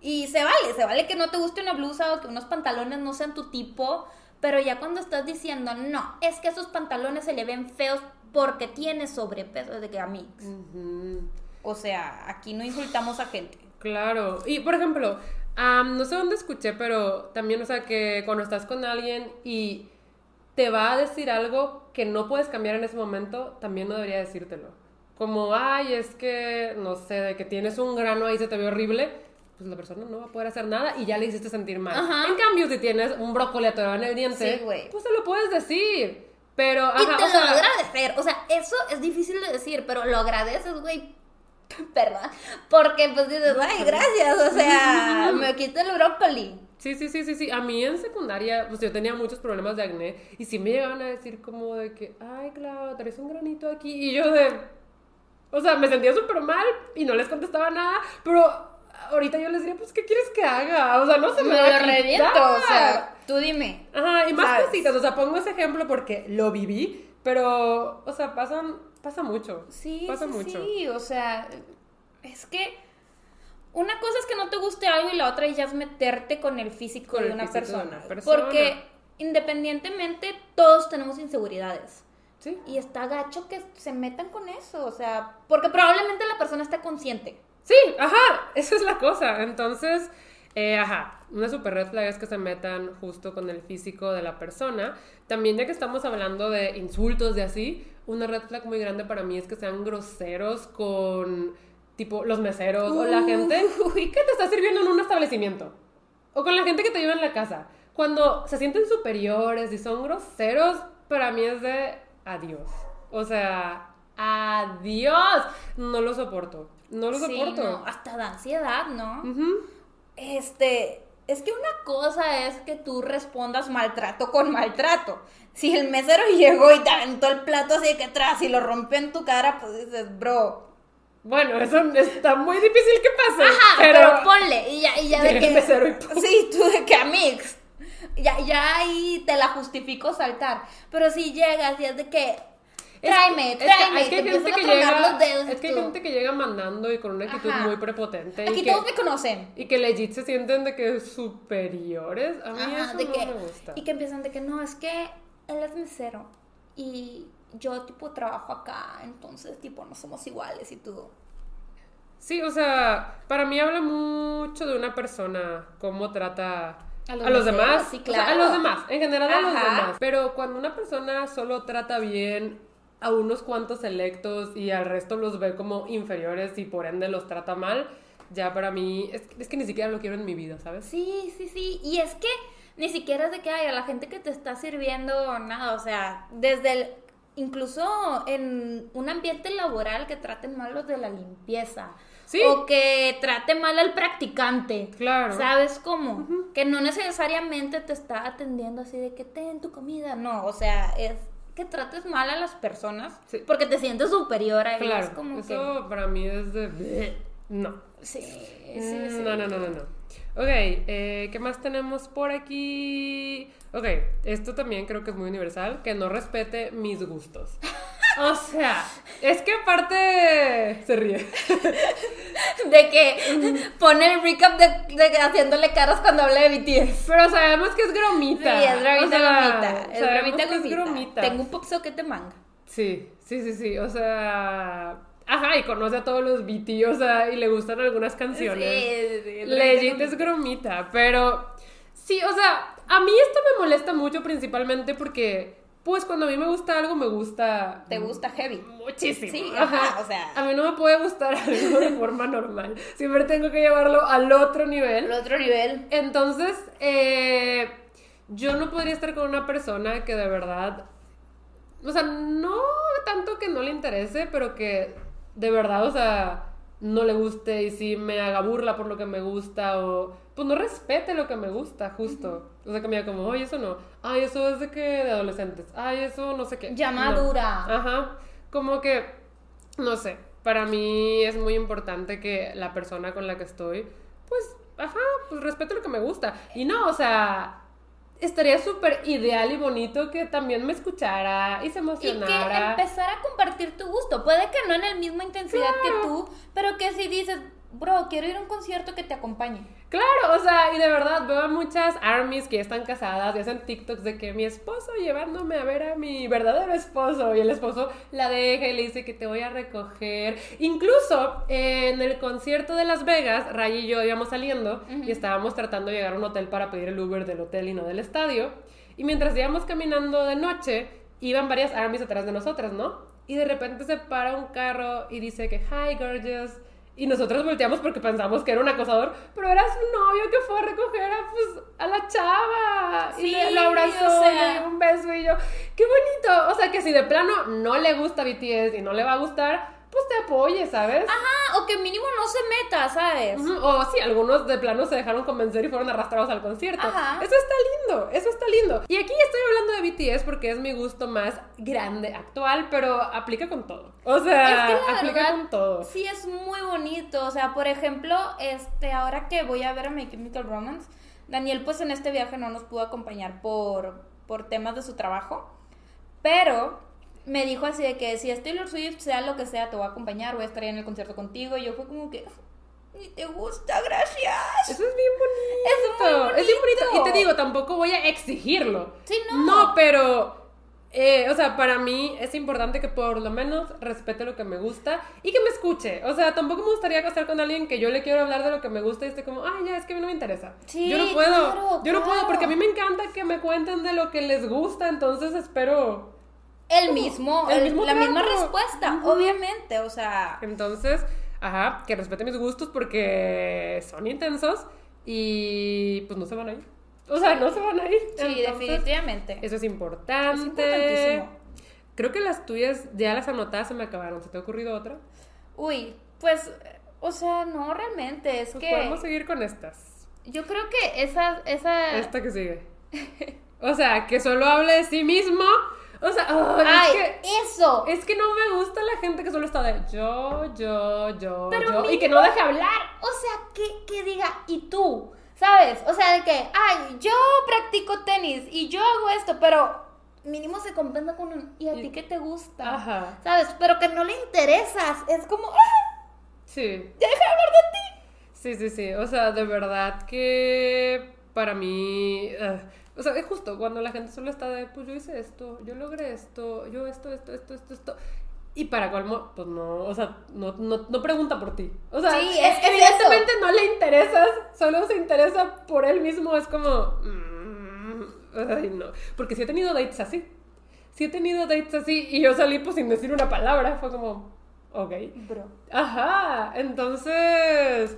Y se vale, se vale que no te guste una blusa o que unos pantalones no sean tu tipo. Pero ya cuando estás diciendo, no, es que esos pantalones se le ven feos porque tiene sobrepeso, es de que a mí. Ujú. O sea, aquí no insultamos a gente. Claro. Y por ejemplo, am, no sé dónde escuché, pero también, o sea, que cuando estás con alguien y te va a decir algo que no puedes cambiar en ese momento, también no debería decírtelo. Como, ay, es que, no sé, de que tienes un grano ahí, se te ve horrible, pues la persona no va a poder hacer nada y ya le hiciste sentir mal. Ajá. En cambio, si tienes un brócoli atorado en el diente, Sí, pues te lo puedes decir. Pero, ajá, y te o lo sea, agradecer. O sea, eso es difícil de decir, pero lo agradeces, güey. (laughs) Perdón. Porque pues dices, ay, gracias. O sea, (laughs) me quito el brócoli. Sí, sí, sí, sí, sí. A mí en secundaria, pues yo tenía muchos problemas de acné y sí me llegaban a decir como de que, ay, Clau, traes un granito aquí. Y yo de, o sea, me sentía súper mal y no les contestaba nada, pero ahorita yo les diría, pues, ¿qué quieres que haga? O sea, no se me, Me va lo reviento. O sea, tú dime. Ajá, y más ¿sabes? cositas, o sea, pongo ese ejemplo porque lo viví, pero, o sea, pasan, pasa mucho. Sí, pasa sí, mucho. sí. O sea, es que una cosa es que no te guste algo y la otra ya es meterte con el físico Con de el una, físico de persona. una persona. Porque independientemente todos tenemos inseguridades. Sí. Y está gacho que se metan con eso. O sea, porque probablemente la persona está consciente. Sí, ajá, esa es la cosa. Entonces, eh, ajá, una super red flag es que se metan justo con el físico de la persona. También ya que estamos hablando de insultos de así, una red flag muy grande para mí es que sean groseros con tipo los meseros o la gente que te está sirviendo en un establecimiento. O con la gente que te lleva en la casa. Cuando se sienten superiores y son groseros, para mí es de adiós. O sea, adiós. No lo soporto. No lo Sí, soporto. no, hasta da ansiedad, ¿no? Este, es que una cosa es que tú respondas maltrato con maltrato. Si el mesero (laughs) llegó y te aventó el plato así de que atrás y lo rompió en tu cara, pues dices, bro. Bueno, eso está muy difícil que pase. Ajá, pero, ponle. Y ya, y ya de que. el mesero y ¡pum! Sí, tú de que amix. Ya, ya ahí te la justifico saltar. Pero si llegas y es de que. Tráeme, tráeme. Es que, hay te gente que llega. Es que hay gente que llega mandando y con una actitud Ajá. muy prepotente. Aquí y que, todos me conocen. y que legit se sienten de que superiores. A mí Ajá, eso de no que, me gusta. Y que empiezan de que no, es que él es mesero y yo tipo trabajo acá, entonces tipo no somos iguales y tú. Sí, o sea, para mí habla mucho de una persona, cómo trata A a los los, meseros, demás. sí, O sea, a claro. los demás, en general a los Ajá. demás. Pero cuando una persona solo trata bien a unos cuantos selectos y al resto los ve como inferiores y por ende los trata mal, ya para mí es, es que ni siquiera lo quiero en mi vida, ¿sabes? Sí, sí, sí. Y es que ni siquiera es de que hay a la gente que te está sirviendo nada, o sea, desde el incluso en un ambiente laboral que traten mal los de la limpieza. Sí. O que trate mal al practicante. Claro. ¿Sabes cómo? Que no necesariamente te está atendiendo así de que ten tu comida. No, o sea, es que trates mal a las personas Sí. porque te sientes superior a ellas. Claro, como eso para mí es de... No. Sí, sí, sí. No, no, no, no, no. Ok, eh, ¿qué más tenemos por aquí? Ok, esto también creo que es muy universal, que no respete mis gustos. O sea, es que aparte se ríe. De que pone el recap de, de haciéndole caras cuando habla de BTS. Pero sabemos que es gromita. Sí, es O sea, bromita. Es que gromita. Tengo un pop socket de manga. Sí, sí, sí, sí. O sea. Ajá, y conoce a todos los BT, o sea, y le gustan algunas canciones. Sí, sí, sí, Legit bromita, es gromita, pero sí, o sea, a mí esto me molesta mucho principalmente porque, pues cuando a mí me gusta algo, me gusta Te gusta heavy. muchísimo. Sí, ajá, o sea. A mí no me puede gustar (laughs) algo de forma normal. Siempre tengo que llevarlo al otro nivel. El otro nivel. Entonces, eh, yo no podría estar con una persona que de verdad, o sea, no tanto que no le interese, pero que de verdad, o sea, no le guste y sí me haga burla por lo que me gusta o pues no respete lo que me gusta, justo. O sea, que me diga como, oye, eso no. Ay, eso es de que de adolescentes. Ay, eso no sé qué. Ya No. madura. Ajá. Como que, no sé, para mí es muy importante que la persona con la que estoy, pues, ajá, pues respete lo que me gusta. Y no, o sea, estaría súper ideal y bonito que también me escuchara y se Y que emocionara. empezar a compartir tu gusto. Puede que no en la misma intensidad que tú, pero que si dices, bro, quiero ir a un concierto que te acompañe. Claro, o sea, y de verdad veo a muchas armies que ya están casadas y hacen TikToks de que mi esposo llevándome a ver a mi verdadero esposo y el esposo la deja y le dice que te voy a recoger. Incluso en el concierto de Las Vegas, Ray y yo íbamos saliendo y estábamos tratando de llegar a un hotel para pedir el Uber del hotel y no del estadio. Y mientras íbamos caminando de noche, iban varias armies atrás de nosotras, ¿no? Y de repente se para un carro y dice que, hi, gorgeous. Y nosotros volteamos porque pensamos que era un acosador, pero era su novio que fue a recoger a, pues, a la chava. y Sí, le, lo abrazó, o sea. y le dio un beso y yo, qué bonito. O sea, que si de plano no le gusta BTS y no le va a gustar, pues te apoye, ¿sabes? Ajá, o que mínimo no se meta, ¿sabes? O sí, algunos de plano se dejaron convencer y fueron arrastrados al concierto. Ajá. Eso está lindo, eso está lindo. Y aquí estoy hablando de BTS porque es mi gusto más grande, actual, pero aplica con todo. O sea, Es que la aplica verdad, con todo. Sí, es muy bonito. O sea, por ejemplo, este, ahora que voy a ver a My Chemical Romance, Daniel, pues en este viaje no nos pudo acompañar por, por temas de su trabajo. Pero me dijo así de que si es Taylor Swift, sea lo que sea, te voy a acompañar, voy a estar ahí en el concierto contigo. Y yo fue como que, ni te gusta, gracias. Eso es bien bonito. Es muy Es bien bonito. bonito. Y te digo, tampoco voy a exigirlo. Sí, no. No, pero. eh, o sea, para mí es importante que por lo menos respete lo que me gusta y que me escuche. O sea, tampoco me gustaría casar con alguien que yo le quiero hablar de lo que me gusta y esté como, ay, ya, es que a mí no me interesa. Sí, yo no puedo. claro, yo no puedo porque a mí me encanta que me cuenten de lo que les gusta, entonces espero. El mismo, El el- mismo la misma respuesta, obviamente. O sea, Entonces, Ajá, que respete mis gustos porque son intensos y pues no se van a ir. O sea, no se van a ir. Sí, Entonces, definitivamente. Eso es importante. Es importantísimo. Creo que las tuyas ya las anotadas se me acabaron. ¿Se te ha ocurrido otra? Uy, pues, o sea, no realmente, es Pues que podemos seguir con estas. yo creo que esa, esa, Esta que sigue. O sea, que solo hable de sí mismo. O sea, ay, es que eso, Es que no me gusta la gente que solo está de yo, yo, yo, Pero yo. Y que no deje hablar. o sea, que, que diga, y tú, ¿sabes? O sea, de que, ay, yo practico tenis y yo hago esto, pero mínimo se compensa con un, ¿y a ti qué te gusta? Ajá. ¿Sabes? Pero que no le interesas, es como, ¡ah! Sí. ¡Ya deja de hablar de ti! Sí, sí, sí. O sea, de verdad que para mí. ah, o sea, es justo cuando la gente solo está de, pues yo hice esto, yo logré esto, yo esto, esto, esto, esto, esto. Y para colmo, pues no, o sea, no, no, no pregunta por ti. O sea, Sí, es- evidentemente no le interesas, solo se interesa por él mismo. Es como. mm, ay, no. Porque sí he tenido dates así. Sí he tenido dates así y yo salí pues sin decir una palabra. Fue como, ok. Bro. Ajá, entonces,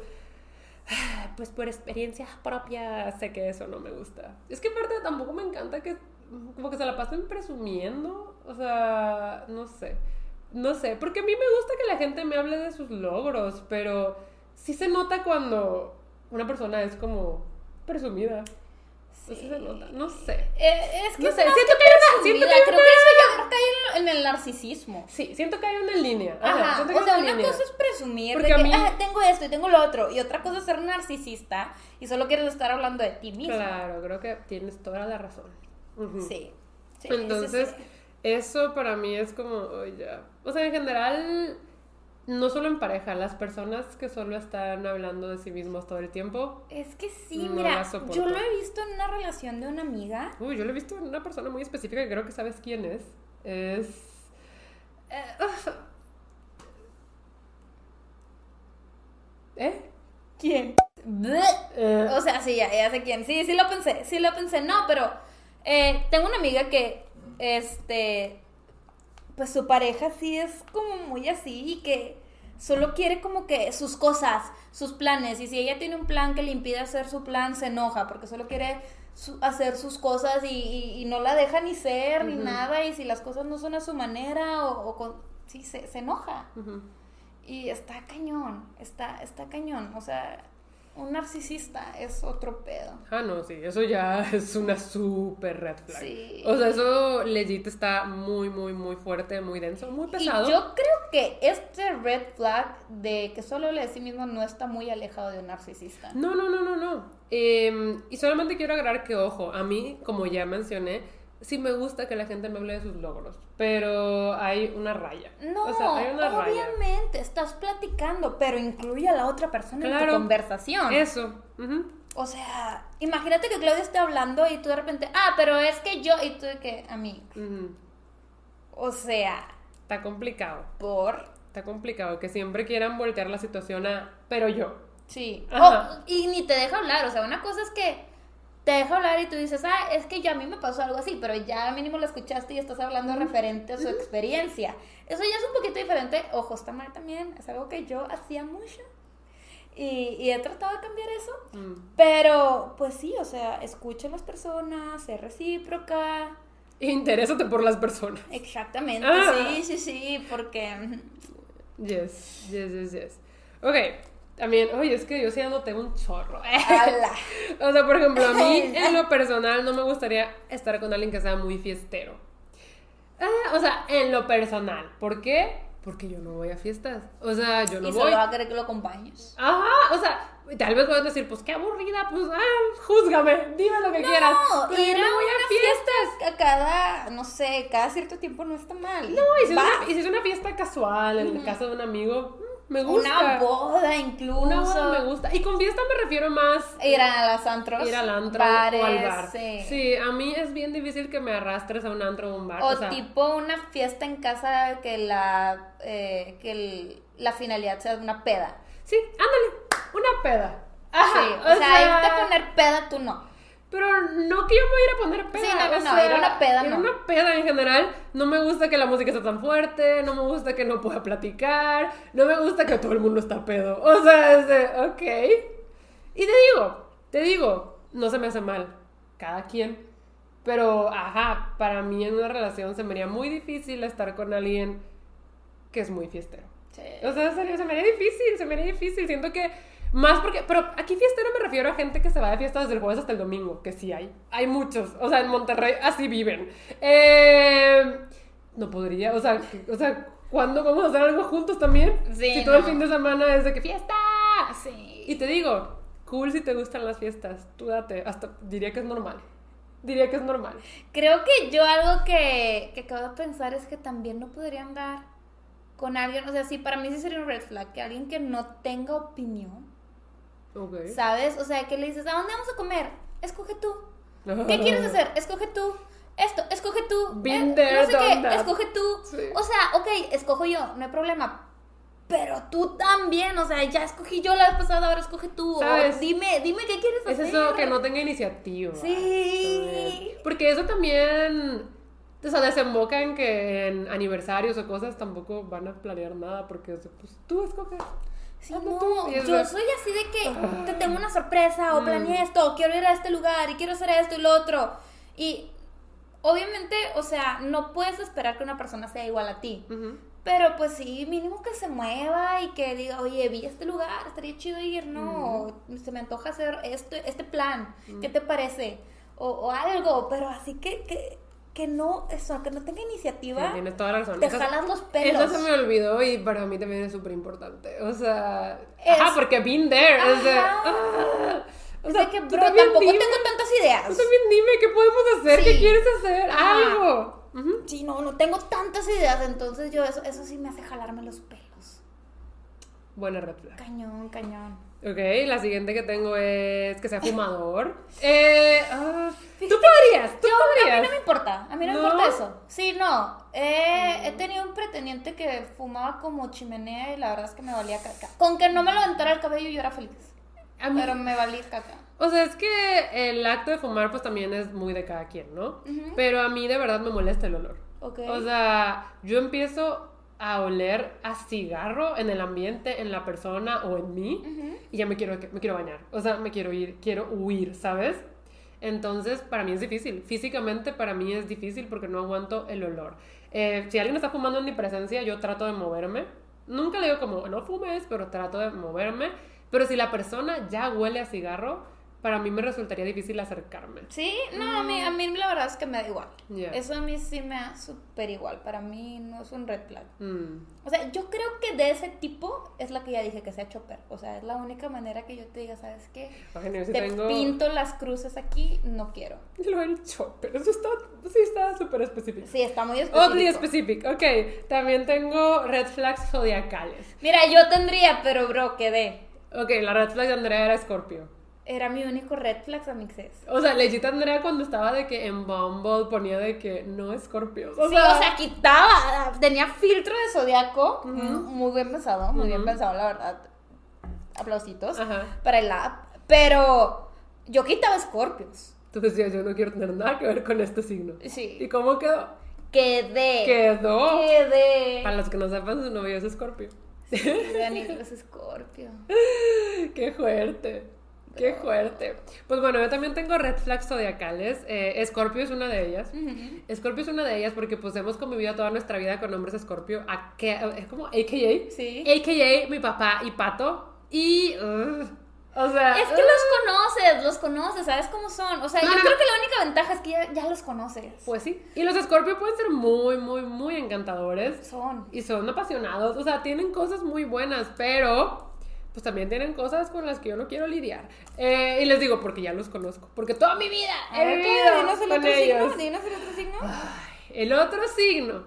(sighs) pues por experiencia propia sé que eso no me gusta. Es que aparte tampoco me encanta que como que se la pasen presumiendo, o sea, no sé, no sé, porque a mí me gusta que la gente me hable de sus logros, pero sí se nota cuando una persona es como presumida. Sí. se nota, no sé. Eh, es que No sé, siento que que presumida, creo creo que hay en, en el narcisismo. Sí, siento que hay una línea. Ajá, Ajá, que o sea, una línea. cosa es presumir Porque de que mí- "Ah, tengo esto y tengo lo otro, y otra cosa es ser narcisista y solo quieres estar hablando de ti mismo. Claro, creo que tienes toda la razón. Sí. sí, Entonces, sí, sí. eso para mí es como, "Ay, ya. O sea, en general, no solo en pareja, las personas que solo están hablando de sí mismos todo el tiempo. Es que sí, No mira, yo lo he visto en una relación de una amiga. Uy, yo lo he visto en una persona muy específica que creo que sabes quién es. Es. eh. ¿Eh? ¿Quién? Eh, O sea, sí, ya, ya sé quién. Sí, sí lo pensé, sí lo pensé. No, pero eh, tengo una amiga que, este, pues su pareja sí es como muy así y que solo quiere como que sus cosas, sus planes. Y si ella tiene un plan que le impide hacer su plan, se enoja porque solo quiere su- hacer sus cosas y, y- y no la deja ni ser ni nada. Y si las cosas no son a su manera o, o con... Sí, se, se enoja. Y está cañón, está, está cañón. O sea, un narcisista es otro pedo. Ah, no, sí, eso ya (laughs) es una super red flag. Sí. O sea, eso legit está muy, muy, muy fuerte, muy denso, muy pesado. Y yo creo que este red flag de que solo le de sí mismo no está muy alejado de un narcisista. No, no, no, no, no. Eh, y solamente quiero agregar que, ojo, a mí, como ya mencioné, sí me gusta que la gente me hable de sus logros, pero hay una raya. No, o sea, hay una raya. obviamente, estás platicando, pero incluye a la otra persona en tu conversación. Eso. O sea, imagínate que Claudia esté hablando y tú de repente, ah, pero es que yo, y tú de que, a mí. O sea, Está complicado. por... Está complicado que siempre quieran voltear la situación a, pero yo. Sí. Y ni te deja hablar, o sea, una cosa es que te deja hablar y tú dices, ah, es que yo a mí me pasó algo así, pero ya mínimo lo escuchaste y estás hablando referente a su experiencia. Eso ya es un poquito diferente. Ojo, está mal también, es algo que yo hacía mucho. Y, y he tratado de cambiar eso. Mm. Pero, pues sí, o sea, escucha a las personas, sé recíproca. Interésate por las personas. Exactamente, Ah. sí, sí, sí, porque... Yes, yes, yes, yes. Ok, también, oye, es que yo sí anoté un chorro. (laughs) O sea, por ejemplo, a mí (laughs) en lo personal no me gustaría estar con alguien que sea muy fiestero. Ah, o sea, en lo personal. ¿Por qué? Porque yo no voy a fiestas. O sea, yo no y voy. solo va a querer que lo acompañes. Ajá, o sea, tal vez puedes decir, pues qué aburrida, pues, ah, júzgame, dime lo que quieras. No, Pero yo no voy a fiestas. fiesta a cada, no sé, cada cierto tiempo no está mal. No, y si, es una, y si es una fiesta casual en la casa de un amigo, me gusta. Una boda incluso. Una boda me gusta. Y con fiesta me refiero más Ir a las antros. ir al antro bares, o al bar. Sí. a mí es bien difícil que me arrastres a un antro o un bar. O, O, sea, tipo una fiesta en casa que la eh, que el- la finalidad sea una peda. sí, ándale, una peda. sí, o, sea, irte a poner peda tú no. Pero no que yo me voy a ir a poner peda. Sí, no, o no, sea, ir a una peda, ir a no. una peda en general. No me gusta que la música esté tan fuerte, no me gusta que no pueda platicar, no me gusta que todo el mundo está pedo. O sea, es de, ok. Y te digo, te digo, no se me hace mal. Cada quien. Pero, ajá, para mí en una relación se me haría muy difícil estar con alguien que es muy fiestero. Sí. O sea, serio, se me haría difícil, se me haría difícil. Siento que más porque, pero aquí fiestero me refiero a gente que se va de fiesta desde el jueves hasta el domingo, que sí hay. Hay muchos. O sea, en Monterrey así viven. Eh, no podría, o sea, o sea, ¿cuándo vamos a hacer algo juntos también? Sí, si todo el fin de semana es de que fiesta. Sí. Y te digo, cool si te gustan las fiestas, tú date, hasta diría que es normal. Diría que es normal. Creo que yo algo que, que acabo de pensar es que también no podría andar con alguien, o sea, sí, para mí sí sería un red flag, que alguien que no tenga opinión, Ok. ¿sabes? O sea, que le dices, ¿a dónde vamos a comer? Escoge tú. (laughs) ¿Qué quieres hacer? Escoge tú. Esto, escoge tú. Been Eh, there, no sé qué, that. escoge tú. Sí. O sea, ok, escojo yo, no hay problema. Pero tú también, o sea, ya escogí yo la vez pasada, ahora escoge tú. O ¿Sabes? dime, dime qué quieres Es hacer. eso que no tenga iniciativa. Sí. también. Porque eso también, o sea, desemboca en que en aniversarios o cosas tampoco van a planear nada porque pues, tú escoges. Sí, no, yo soy así de que te tengo una sorpresa o Mm. planeé esto, o quiero ir a este lugar y quiero hacer esto y lo otro. Y obviamente, o sea, no puedes esperar que una persona sea igual a ti. Pero pues sí, mínimo que se mueva y que diga, oye, vi este lugar, estaría chido ir, ¿no? Se me antoja hacer este, este plan, ¿qué te parece? O, o algo, pero así que, que, que no, eso, que no tenga Sí, iniciativa, tienes toda la razón. te Eso- jalas los pelos. Eso se me olvidó y para mí también es súper importante. O sea, Es- ajá, porque been there. De, Ajá. ah, o sea, que, bro, tampoco dime- tengo tantas ideas. Tú también dime qué podemos hacer, qué quieres hacer, Ajá. algo. Sí, no, no tengo tantas ideas, entonces yo eso, eso sí me hace jalarme los pelos. Buena red. Cañón, cañón. Ok, la siguiente que tengo es que sea fumador. eh, ah, tú podrías, tú Yo, a mí podrías. no me importa, a mí no, me ¿No? importa eso. Sí, no. eh, He tenido un pretendiente que fumaba como chimenea y la verdad es que me valía caca. Con que no me lo aventara el cabello yo era feliz. A mí- Pero me valía caca. O sea, es que el acto de fumar pues también es muy de cada quien, ¿no? Pero a mí de verdad me molesta el olor. Ok. O sea, yo empiezo a oler a cigarro en el ambiente, en la persona o en mí Ujú. y ya me quiero, me quiero bañar. O sea, me quiero ir, quiero huir, ¿sabes? Entonces, para mí es difícil. Físicamente, para mí es difícil porque no aguanto el olor. Eh, si alguien está fumando en mi presencia, yo trato de moverme. Nunca le digo como, no fumes, pero trato de moverme. Pero si la persona ya huele a cigarro, para mí me resultaría difícil acercarme. Sí, no, a mí, a mí la verdad es que me da igual. Ya. Eso a mí sí me da súper igual. Para mí no es un red flag. Mm. O sea, yo creo que de ese tipo es la que ya dije que sea chopper. O sea, es la única manera que yo te diga, ¿sabes qué? Si Te tengo... pinto las cruces aquí, no quiero. (laughs) Lo del chopper, eso está, sí está súper específico. Sí, está muy específico. Oddly specific, ok. También tengo red flags zodiacales. Mira, yo tendría, pero bro, quedé. Ok, la red flag de Andrea era Scorpio. Era mi único red flag a mi ex. O sea, legit Andrea cuando estaba de que en Bumble ponía de que no Scorpio. O sí, sea, o sea, quitaba, tenía filtro de zodiaco, muy bien pensado, muy bien pensado, la verdad. Aplausitos Ajá. para el app, pero yo quitaba escorpios. tú decías, yo no quiero tener nada que ver con este signo. ¿Y Sí, cómo quedó? quedé. Quedó. Quedé. Para los que no sepan, su novio es Scorpio. (laughs) Daniel es escorpio. Qué fuerte. Qué fuerte. Pues bueno, yo también tengo red flags zodiacales. Eh, Scorpio es una de ellas. Ujú. Scorpio es una de ellas porque pues hemos convivido toda nuestra vida con hombres Scorpio. a que- Es como AKA. Sí. AKA mi papá y Pato. Y... ugh, o sea... Es que los conoces, los conoces, sabes cómo son. O sea, No, yo no, creo no. que la única ventaja es que ya, ya los conoces. Pues sí. Y los Scorpio pueden ser muy, muy, muy encantadores. Son. Y son apasionados. O sea, tienen cosas muy buenas, pero... Pues también tienen cosas con las que yo no quiero lidiar. Eh, y les digo, porque ya los conozco. Porque toda mi vida A he ver, vivido ¿qué? Dinos el con otro ellos. signo. Dinos el otro signo. El otro signo,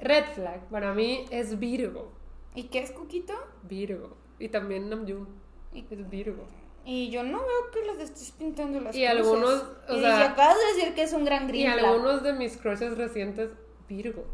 red flag, para mí es Virgo. ¿Y qué es Cuquito? Virgo. Y también Namjoon. Y- Es Virgo. Y yo no veo que les estés pintando las Y cruces. algunos, o y sea- si acabas de decir que es un gran Y green flag. algunos de mis crushes recientes, Virgo.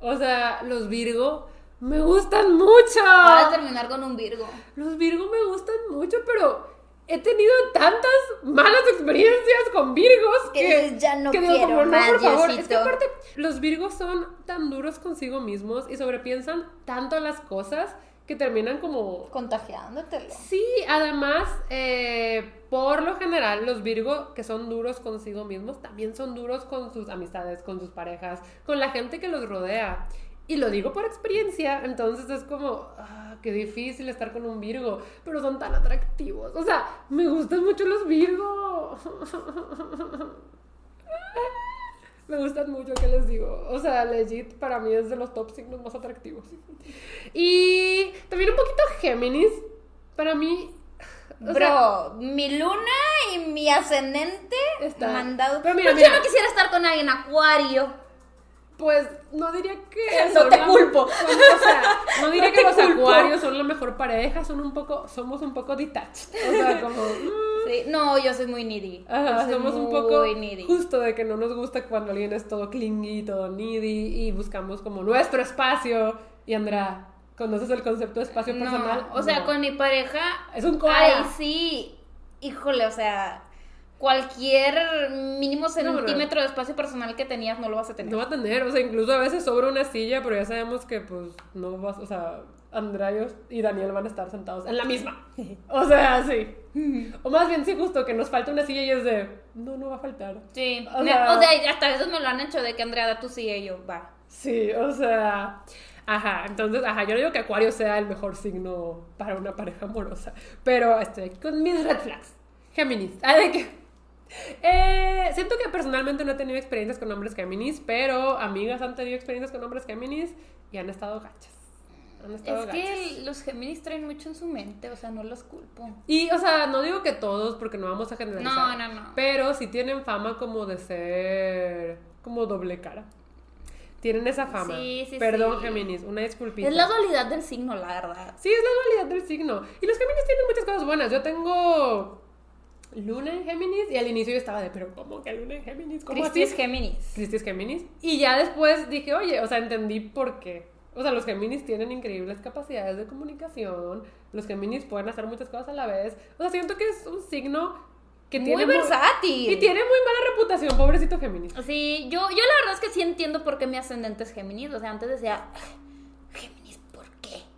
O sea, los Virgo me gustan mucho. Vas a terminar con un Virgo. Los Virgo me gustan mucho, pero he tenido tantas malas experiencias con Virgos Que que, "Ya no que digo, quiero como, no, más, por favor. Es que Diosito". aparte, los Virgos son tan duros consigo mismos y sobrepiensan tanto las cosas que terminan como Contagiándotelo. Sí, además, eh, por lo general, los Virgo que son duros consigo mismos también son duros con sus amistades, con sus parejas, con la gente que los rodea. Y lo digo por experiencia, entonces es como, ah, qué difícil estar con un Virgo, pero son tan atractivos. O sea, me gustan mucho los Virgo. (laughs) Me gustan mucho, ¿qué les digo? O sea, legit para mí es de los top signos más atractivos. Y también un poquito Géminis. Para mí. o sea, Bro, mi luna y mi ascendente Está- mandado. Pero mira, Pues mira. Yo no quisiera estar con alguien acuario. Pues no diría que. (laughs) No te la- culpo. (laughs) son- o sea, no diría No que los culpo. acuarios son la mejor pareja, son un poco. Somos un poco detached. O sea, (laughs) como. mm, Sí, no, yo soy muy needy. Ajá, soy somos un poco muy needy. justo de que no nos gusta cuando alguien es todo clingy, todo needy y buscamos como nuestro espacio. Y Andrea, ¿conoces el concepto de espacio No, personal? o sea, No. con mi pareja. Es un koala. Ay, sí. Híjole, o sea, cualquier mínimo no. centímetro de espacio personal que tenías no lo vas a tener. No va a tener, o sea, incluso a veces sobra una silla, pero ya sabemos que pues no vas, o sea, Andrea y Daniel van a estar sentados en la misma. (laughs) O sea, sí. O más bien, sí, justo que nos falta una silla y es de, no, no va a faltar. Sí. O sea- O sea, hasta veces me lo han hecho de que Andrea da tu silla y yo, va. Sí, o sea, ajá, entonces, ajá, yo no digo que Acuario sea el mejor signo para una pareja amorosa, pero estoy aquí con mis red flags. Géminis, ah, de que... Eh, siento que personalmente no he tenido experiencias con hombres Géminis, pero amigas han tenido experiencias con hombres Géminis y han estado gachas. Han estado Es gachas. que el- los Géminis traen mucho en su mente, o sea, no los culpo. Y, o sea, no digo que todos, porque no vamos a generalizar. No, no, no. Pero sí tienen fama como de ser como doble cara. Tienen esa fama. Sí, sí, Perdón, sí. Géminis, una disculpita. Es la dualidad del signo, la verdad. Sí, es la dualidad del signo. Y los Géminis tienen muchas cosas buenas. Yo tengo Luna en Géminis y al inicio yo estaba de, pero ¿cómo que Luna en Géminis? ¿Cómo Cristi es Géminis. Cristi es Géminis. Y ya después dije, oye, o sea, entendí por qué. O sea, los Géminis tienen increíbles capacidades de comunicación. Los Géminis pueden hacer muchas cosas a la vez. O sea, siento que es un signo que Muy tiene versátil. y tiene muy mala reputación, pobrecito Géminis. Sí, yo, yo la verdad es que sí entiendo por qué mi ascendente es Géminis. O sea, antes decía, Géminis.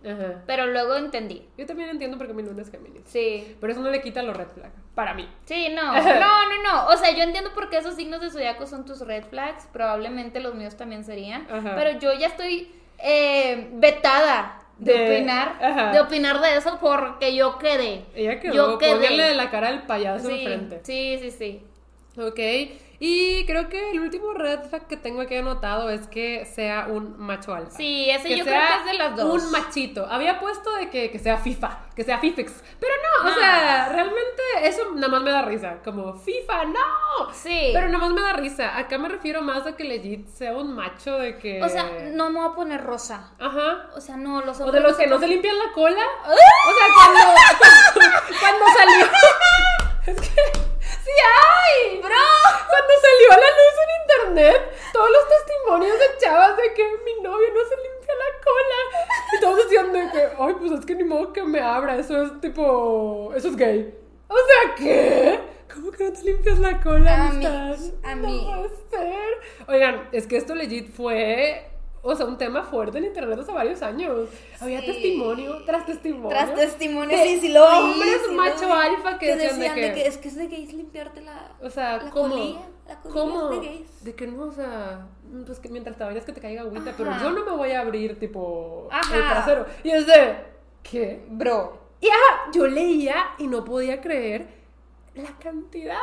Ajá. Pero luego entendí. Yo también entiendo por qué mi luna es Géminis. Sí. Pero eso no le quita los red flags. Para mí. Sí, no, no, no, no. O sea, yo entiendo por qué esos signos de zodiaco son tus red flags. Probablemente los míos también serían. Ajá. Pero yo ya estoy eh, vetada de, De- opinar, ajá. de opinar de eso porque yo quedé. Ella quedó, Yo quedé. de la cara al payaso Sí, enfrente. sí, sí, sí. Ok, y creo que el último red flag que tengo aquí anotado es que sea un macho alfa. Sí, ese yo creo que es de las dos. Un machito. Había puesto de que, que sea FIFA, que sea FIFIX. Pero no, o sea, realmente eso nada más me da risa. Como FIFA, no. Sí. Pero nada más me da risa. Acá me refiero más a que legit sea un macho de que. O sea, no me voy a poner rosa. Ajá. O sea, no, los O de los que no se limpian la cola. ¡Ah! O sea, cuando, (laughs) cuando, cuando salió. Es que. ¡Sí hay! ¡Bro! Cuando salió a la luz en internet, todos los testimonios de chavas de que mi novio no se limpia la cola. Y todos decían de que, ay, pues es que ni modo que me abra, eso es tipo. Eso es gay. O sea, ¿qué? ¿Cómo que no te limpias la cola, Ami, amistad? ami. No puede ser. Oigan, es que esto legit fue. O sea, un tema fuerte en internet hace varios años. Había testimonio tras testimonio. Tras testimonios, de sí, sí lo Hombres sí macho alfa que, decían, de que, es que es de gays limpiarte la. O sea, la ¿cómo? colilla, la colilla ¿Cómo? es de gays. De que no, o sea, pues que mientras te bañas que te caiga agüita, pero yo no me voy a abrir, tipo, Ajá. el trasero. Y es de, ¿qué? Bro. Y ajá, yo leía y no podía creer la cantidad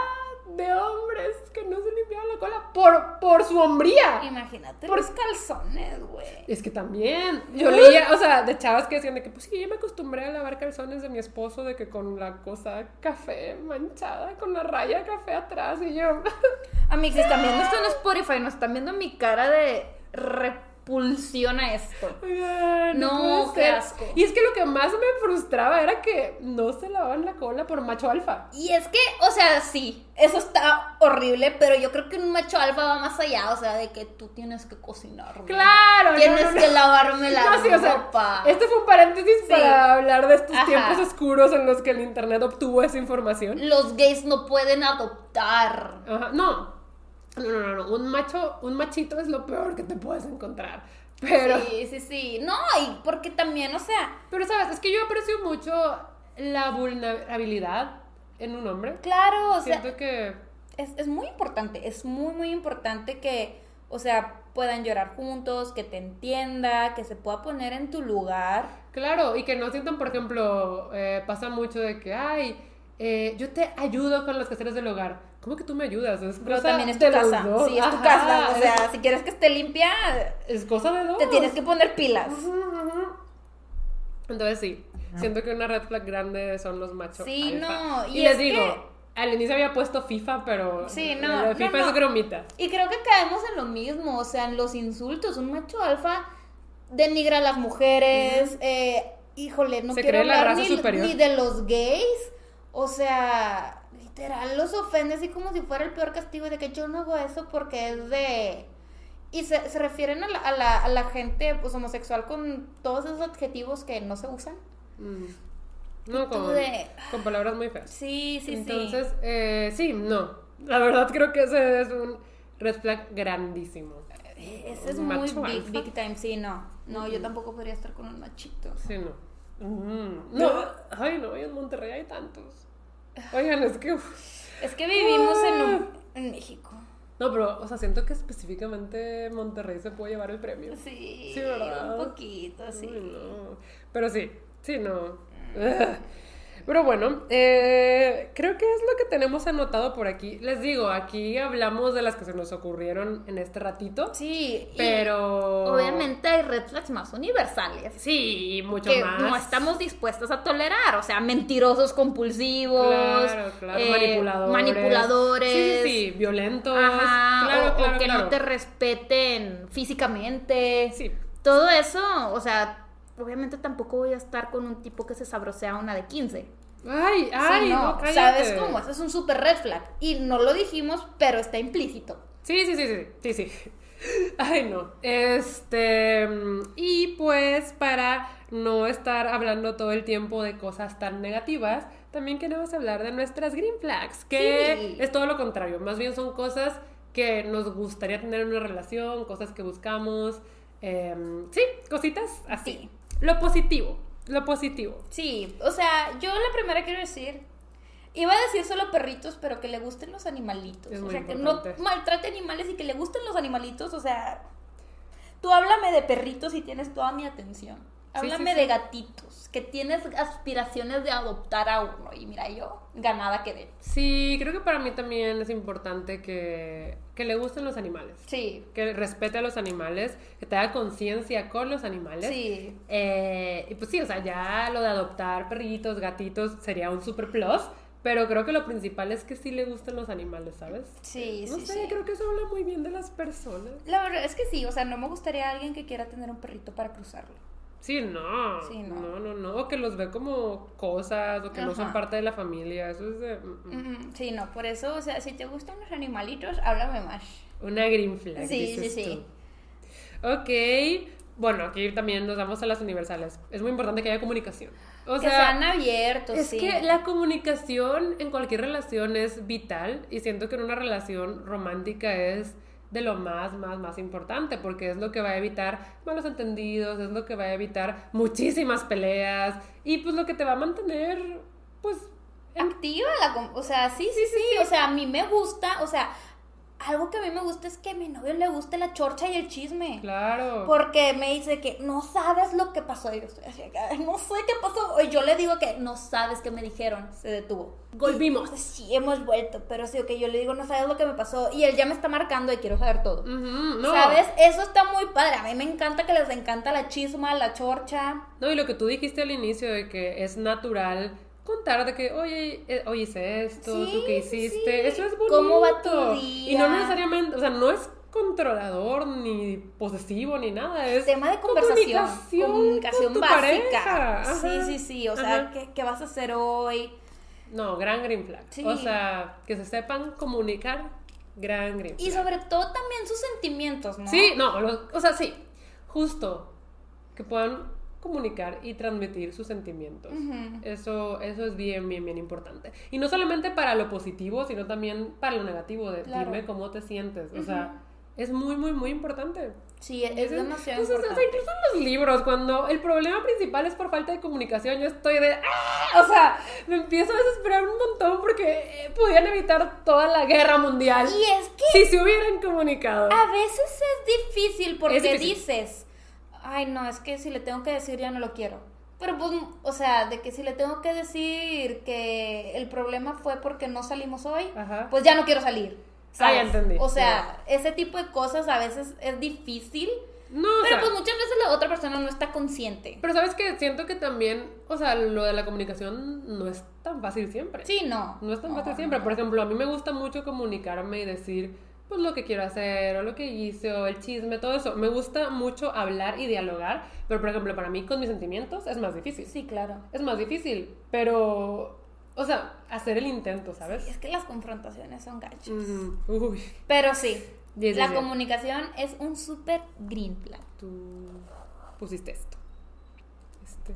de hombres que no se limpiaban la cola por, por su hombría. Imagínate Por- los calzones, güey. Es que también, yo leía, o sea, de chavas que decían de que, pues sí, yo me acostumbré a lavar calzones de mi esposo, de que con la cosa café manchada, con la raya café atrás, y yo, Amigos, están viendo esto en (gasps) Spotify, nos están viendo mi cara de repulsiona esto. No, puede qué asco. Y es que lo que más me frustraba era que no se lavaban la cola por macho alfa. Y es que, o sea, sí, eso está horrible, pero yo creo que un macho alfa va más allá, o sea, de que tú tienes que cocinar. Claro, no, Tienes no, no. que lavarme la (laughs) No, sí, o sea, ropa. este fue un paréntesis Sí. para hablar de estos Ajá. tiempos oscuros en los que el internet obtuvo esa información. Los gays no pueden adoptar. Ajá, no. No, no, no. Un macho, un machito es lo peor que te puedes encontrar. Pero, Sí, sí, sí. No, y porque también, o sea, pero sabes, es que yo aprecio mucho la vulnerabilidad en un hombre. claro, o sea, Siento que es, es muy importante, es muy, muy importante que, o sea, puedan llorar juntos, que te entienda, que se pueda poner en tu lugar. Claro, y que no sientan, por ejemplo, eh, pasa mucho de que, ay, eh, yo te ayudo con los quehaceres del hogar. ¿Cómo que tú me ayudas? Es Pero cosa también es tu de casa. Sí, es tu Ajá, casa. O es- sea, si quieres que esté limpia, es, cosa de dos. te tienes que poner pilas. Entonces sí, siento que una red flag grande son los machos. Sí, alfa. no, Y, y les es digo, que- al inicio había puesto FIFA, pero Sí, no, FIFA no, es no. gromita. Y creo que caemos en lo mismo, o sea, en los insultos. Un macho alfa denigra a las mujeres, eh, híjole, no Se quiero cree la hablar raza ni, superior. ni de los gays. O sea, literal, los ofende así como si fuera el peor castigo de que yo no hago eso porque es de... Y se, se refieren a la, a, la, a la gente pues, homosexual con todos esos adjetivos que no se usan. Mm. No, con, de- con palabras muy feas. Sí, sí, Entonces, eh, sí, no. La verdad creo que ese es un red flag grandísimo. sí. Ese es un muy big, time, sí, no. No, yo tampoco podría estar con un machito. Sí, no. Mm, No, ay, no, en Monterrey hay tantos. Oigan, es que. Es que vivimos en, un- en México. No, pero, o sea, siento que específicamente Monterrey se puede llevar el premio. Sí, Sí, ¿verdad? un poquito, sí. Ay, no. Pero sí, sí, no. Ugh. Pero bueno, eh, creo que es lo que tenemos anotado por aquí. Les digo, aquí hablamos de las que se nos ocurrieron en este ratito. Sí, Pero. obviamente hay red flags más universales. Sí, mucho que más. no estamos dispuestos a tolerar, o sea, mentirosos compulsivos, Claro, claro, eh, manipuladores. manipuladores, Sí, sí, sí, violentos. ajá, claro, o, o claro, que claro. no te respeten físicamente, Sí. todo eso, o sea, obviamente tampoco voy a estar con un tipo que se sabrosea una de 15. Ay, Sí, ay, no, no. ¿sabes cómo? Eso es un super red flag. Y no lo dijimos, pero está implícito. Sí, sí, sí, sí, sí, sí. (laughs) Ay, no. Este, y pues para no estar hablando todo el tiempo de cosas tan negativas, también queremos hablar de nuestras green flags, que Sí. es todo lo contrario, más bien son cosas que nos gustaría tener en una relación, cosas que buscamos, em, sí, cositas así. Sí. Lo positivo, lo positivo. Sí, o sea, yo la primera quiero decir, iba a decir solo perritos, pero que le gusten los animalitos. Es o sea, que no maltrate animales y que le gusten los animalitos. O sea, tú háblame de perritos y tienes toda mi atención. Háblame sí, de gatitos, que tienes aspiraciones de adoptar a uno. Y mira, yo ganada quedé. Sí, creo que para mí también es importante que, que le gusten los animales. Sí, que respete a los animales, que te haga conciencia con los animales. sí. Eh, y pues sí, o sea, ya lo de adoptar perritos, gatitos sería un super plus, pero creo que lo principal es que sí le gusten los animales, ¿sabes? Sí, No sí, sé, sí. creo que eso habla muy bien de las personas. La verdad es que sí, o sea, no me gustaría alguien que quiera tener un perrito para cruzarlo. Sí, no. Sí, no. no. No, no, O que los ve como cosas, o que no son parte de la familia. Eso es de. mm, mm. Mm, Sí, no, por eso, o sea, si te gustan los animalitos, háblame más. Una green flag. Sí, dices sí, sí. tú. Ok. Bueno, aquí también nos vamos a las universales. Es muy importante que haya comunicación. O que sea, sean abiertos, Es sí. que la comunicación en cualquier relación es vital y siento que en una relación romántica es de lo más, más, más importante porque es lo que va a evitar malos entendidos, es lo que va a evitar muchísimas peleas y pues lo que te va a mantener, pues, activa la o sea sí sí sí o sea a mí me gusta o sea algo que a mí me gusta es que a mi novio le guste la chorcha y el chisme claro. porque me dice que no sabes lo que pasó y yo estoy así no sé qué pasó y yo le digo que no sabes qué me dijeron se detuvo Volvimos. Sí hemos vuelto pero sí que yo le digo no sabes lo que me pasó y él ya me está marcando y quiero saber todo no. ¿Sabes? Eso está muy padre. A mí me encanta que les encanta la chisma, la chorcha. No, y lo que tú dijiste al inicio de que es natural contar de que, oye, eh, hoy hice esto, Sí, tú qué hiciste, sí. eso es bonito. ¿Cómo va tu día? Y no necesariamente, o sea, no es controlador, ni posesivo, ni nada. Es Tema de conversación. comunicación, Comunicación con tu básica. Sí, sí, sí. O sea, Ajá. ¿qué, qué vas a hacer hoy? No, gran green flag. Sí. O sea, que se sepan comunicar, gran green flag. Y sobre todo también sus sentimientos, ¿no? Sí, no, lo- o sea, sí, justo que puedan comunicar y transmitir sus sentimientos. Ujú. Eso, eso es bien, bien, bien importante. Y no solamente para lo positivo, sino también para lo negativo, de Claro. dime cómo te sientes. O sea, es muy, muy, muy importante. Sí, es, Ese- demasiado pues, o sea, importante. incluso en los libros, cuando el problema principal es por falta de comunicación, yo estoy de... ¡Ah! O sea, me empiezo a desesperar un montón porque eh, podían evitar toda la guerra mundial. Y es que Si se hubieran comunicado. a veces es difícil porque Es difícil. dices, ay, no, es que si le tengo que decir ya no lo quiero. Pero pues, o sea, de que si le tengo que decir que el problema fue porque no salimos hoy, Ajá. pues ya no quiero salir. Ah, ya entendí. O sea, ese tipo de cosas a veces es difícil, No, o pero sea, pues muchas veces la otra persona no está consciente. pero sabes que siento que también, o sea, lo de la comunicación no es tan fácil siempre. Sí, no. No es tan No, fácil siempre. no. Por ejemplo, a mí me gusta mucho comunicarme y decir, pues lo que quiero hacer, o lo que hice, o el chisme, todo eso. Me gusta mucho hablar y dialogar, pero por ejemplo, para mí con mis sentimientos es más difícil. Sí, claro. Es más difícil, pero, o sea, hacer el intento, ¿sabes? Es que las confrontaciones son gachas. Mm, uy, Pero sí, la comunicación es un super green flag. tú pusiste esto. Este.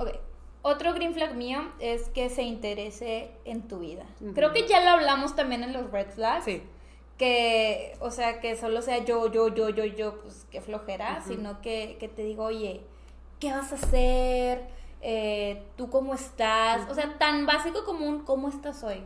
Ok. Otro green flag mío es que se interese en tu vida. Creo que ya lo hablamos también en los red flags. Sí. Que, o sea, que solo sea yo, yo, yo, yo, yo, pues qué flojera, sino que, que te digo, oye, ¿qué vas a hacer? Eh, ¿Tú cómo estás? O sea, tan básico como un ¿cómo estás hoy?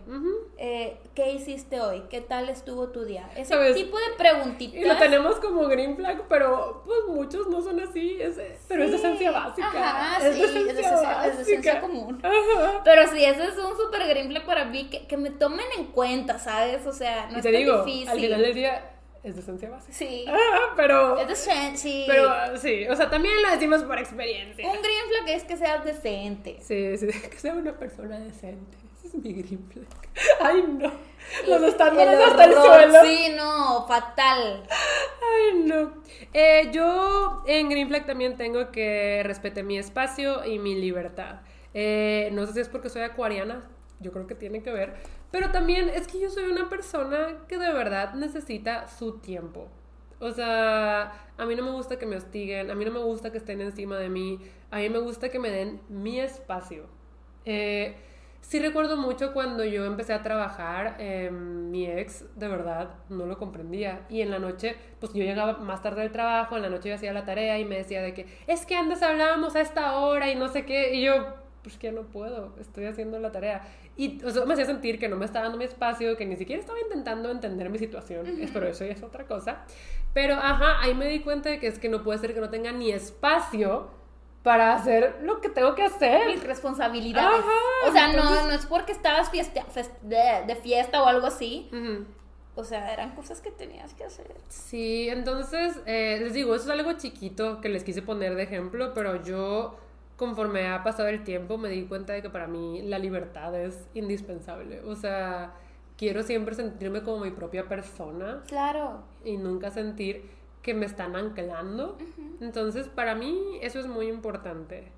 Eh, ¿Qué hiciste hoy? ¿Qué tal estuvo tu día? Ese ¿Sabes? tipo de preguntitas. Y lo tenemos como green flag, pero pues muchos no son así. es- pero es esencia básica. Ajá, es sí, de es esencia esencia- es esencia básica. común. Ajá. Pero sí, ese es un super green flag para mí, que, que me tomen en cuenta, ¿sabes? O sea, no y es te digo, difícil. al final del día es de esencia básica. Sí, Ajá, (laughs) pero. es de sen- sí. Pero sí, o sea, también lo decimos por experiencia. Un green flag es que seas decente. Sí, sí, (laughs) que sea una persona decente. Ese es mi green flag. (laughs) Ay, no. Los estándares El hasta el suelo. Sí, no, fatal. Ay, no. Eh, yo en Green Flag también tengo que respete mi espacio y mi libertad. Eh, no sé si es porque soy acuariana, yo creo que tiene que ver, pero también es que yo soy una persona que de verdad necesita su tiempo. O sea, a mí no me gusta que me hostiguen, a mí no me gusta que estén encima de mí, a mí me gusta que me den mi espacio. Eh, sí recuerdo mucho cuando yo empecé a trabajar, eh, mi ex de verdad no lo comprendía y en la noche, pues yo llegaba más tarde del trabajo, en la noche yo hacía la tarea y me decía de que es que antes hablábamos a esta hora y no sé qué y yo pues que no puedo, estoy haciendo la tarea. Y o sea, me hacía sentir que no me estaba dando mi espacio, que ni siquiera estaba intentando entender mi situación, es, pero eso ya es otra cosa. Pero, ajá, ahí me di cuenta de que es que no puede ser que no tenga ni espacio para hacer lo que tengo que hacer. Mis responsabilidades. Ajá, o sea, no, entonces- no es porque estabas fiesta, fest- de, de fiesta o algo así. O sea, eran cosas que tenías que hacer. Sí, entonces, eh, les digo, eso es algo chiquito que les quise poner de ejemplo, pero yo, conforme ha pasado el tiempo, me di cuenta de que para mí la libertad es indispensable. O sea, quiero siempre sentirme como mi propia persona Claro. y nunca sentir que me están anclando. Entonces, para mí eso es muy importante.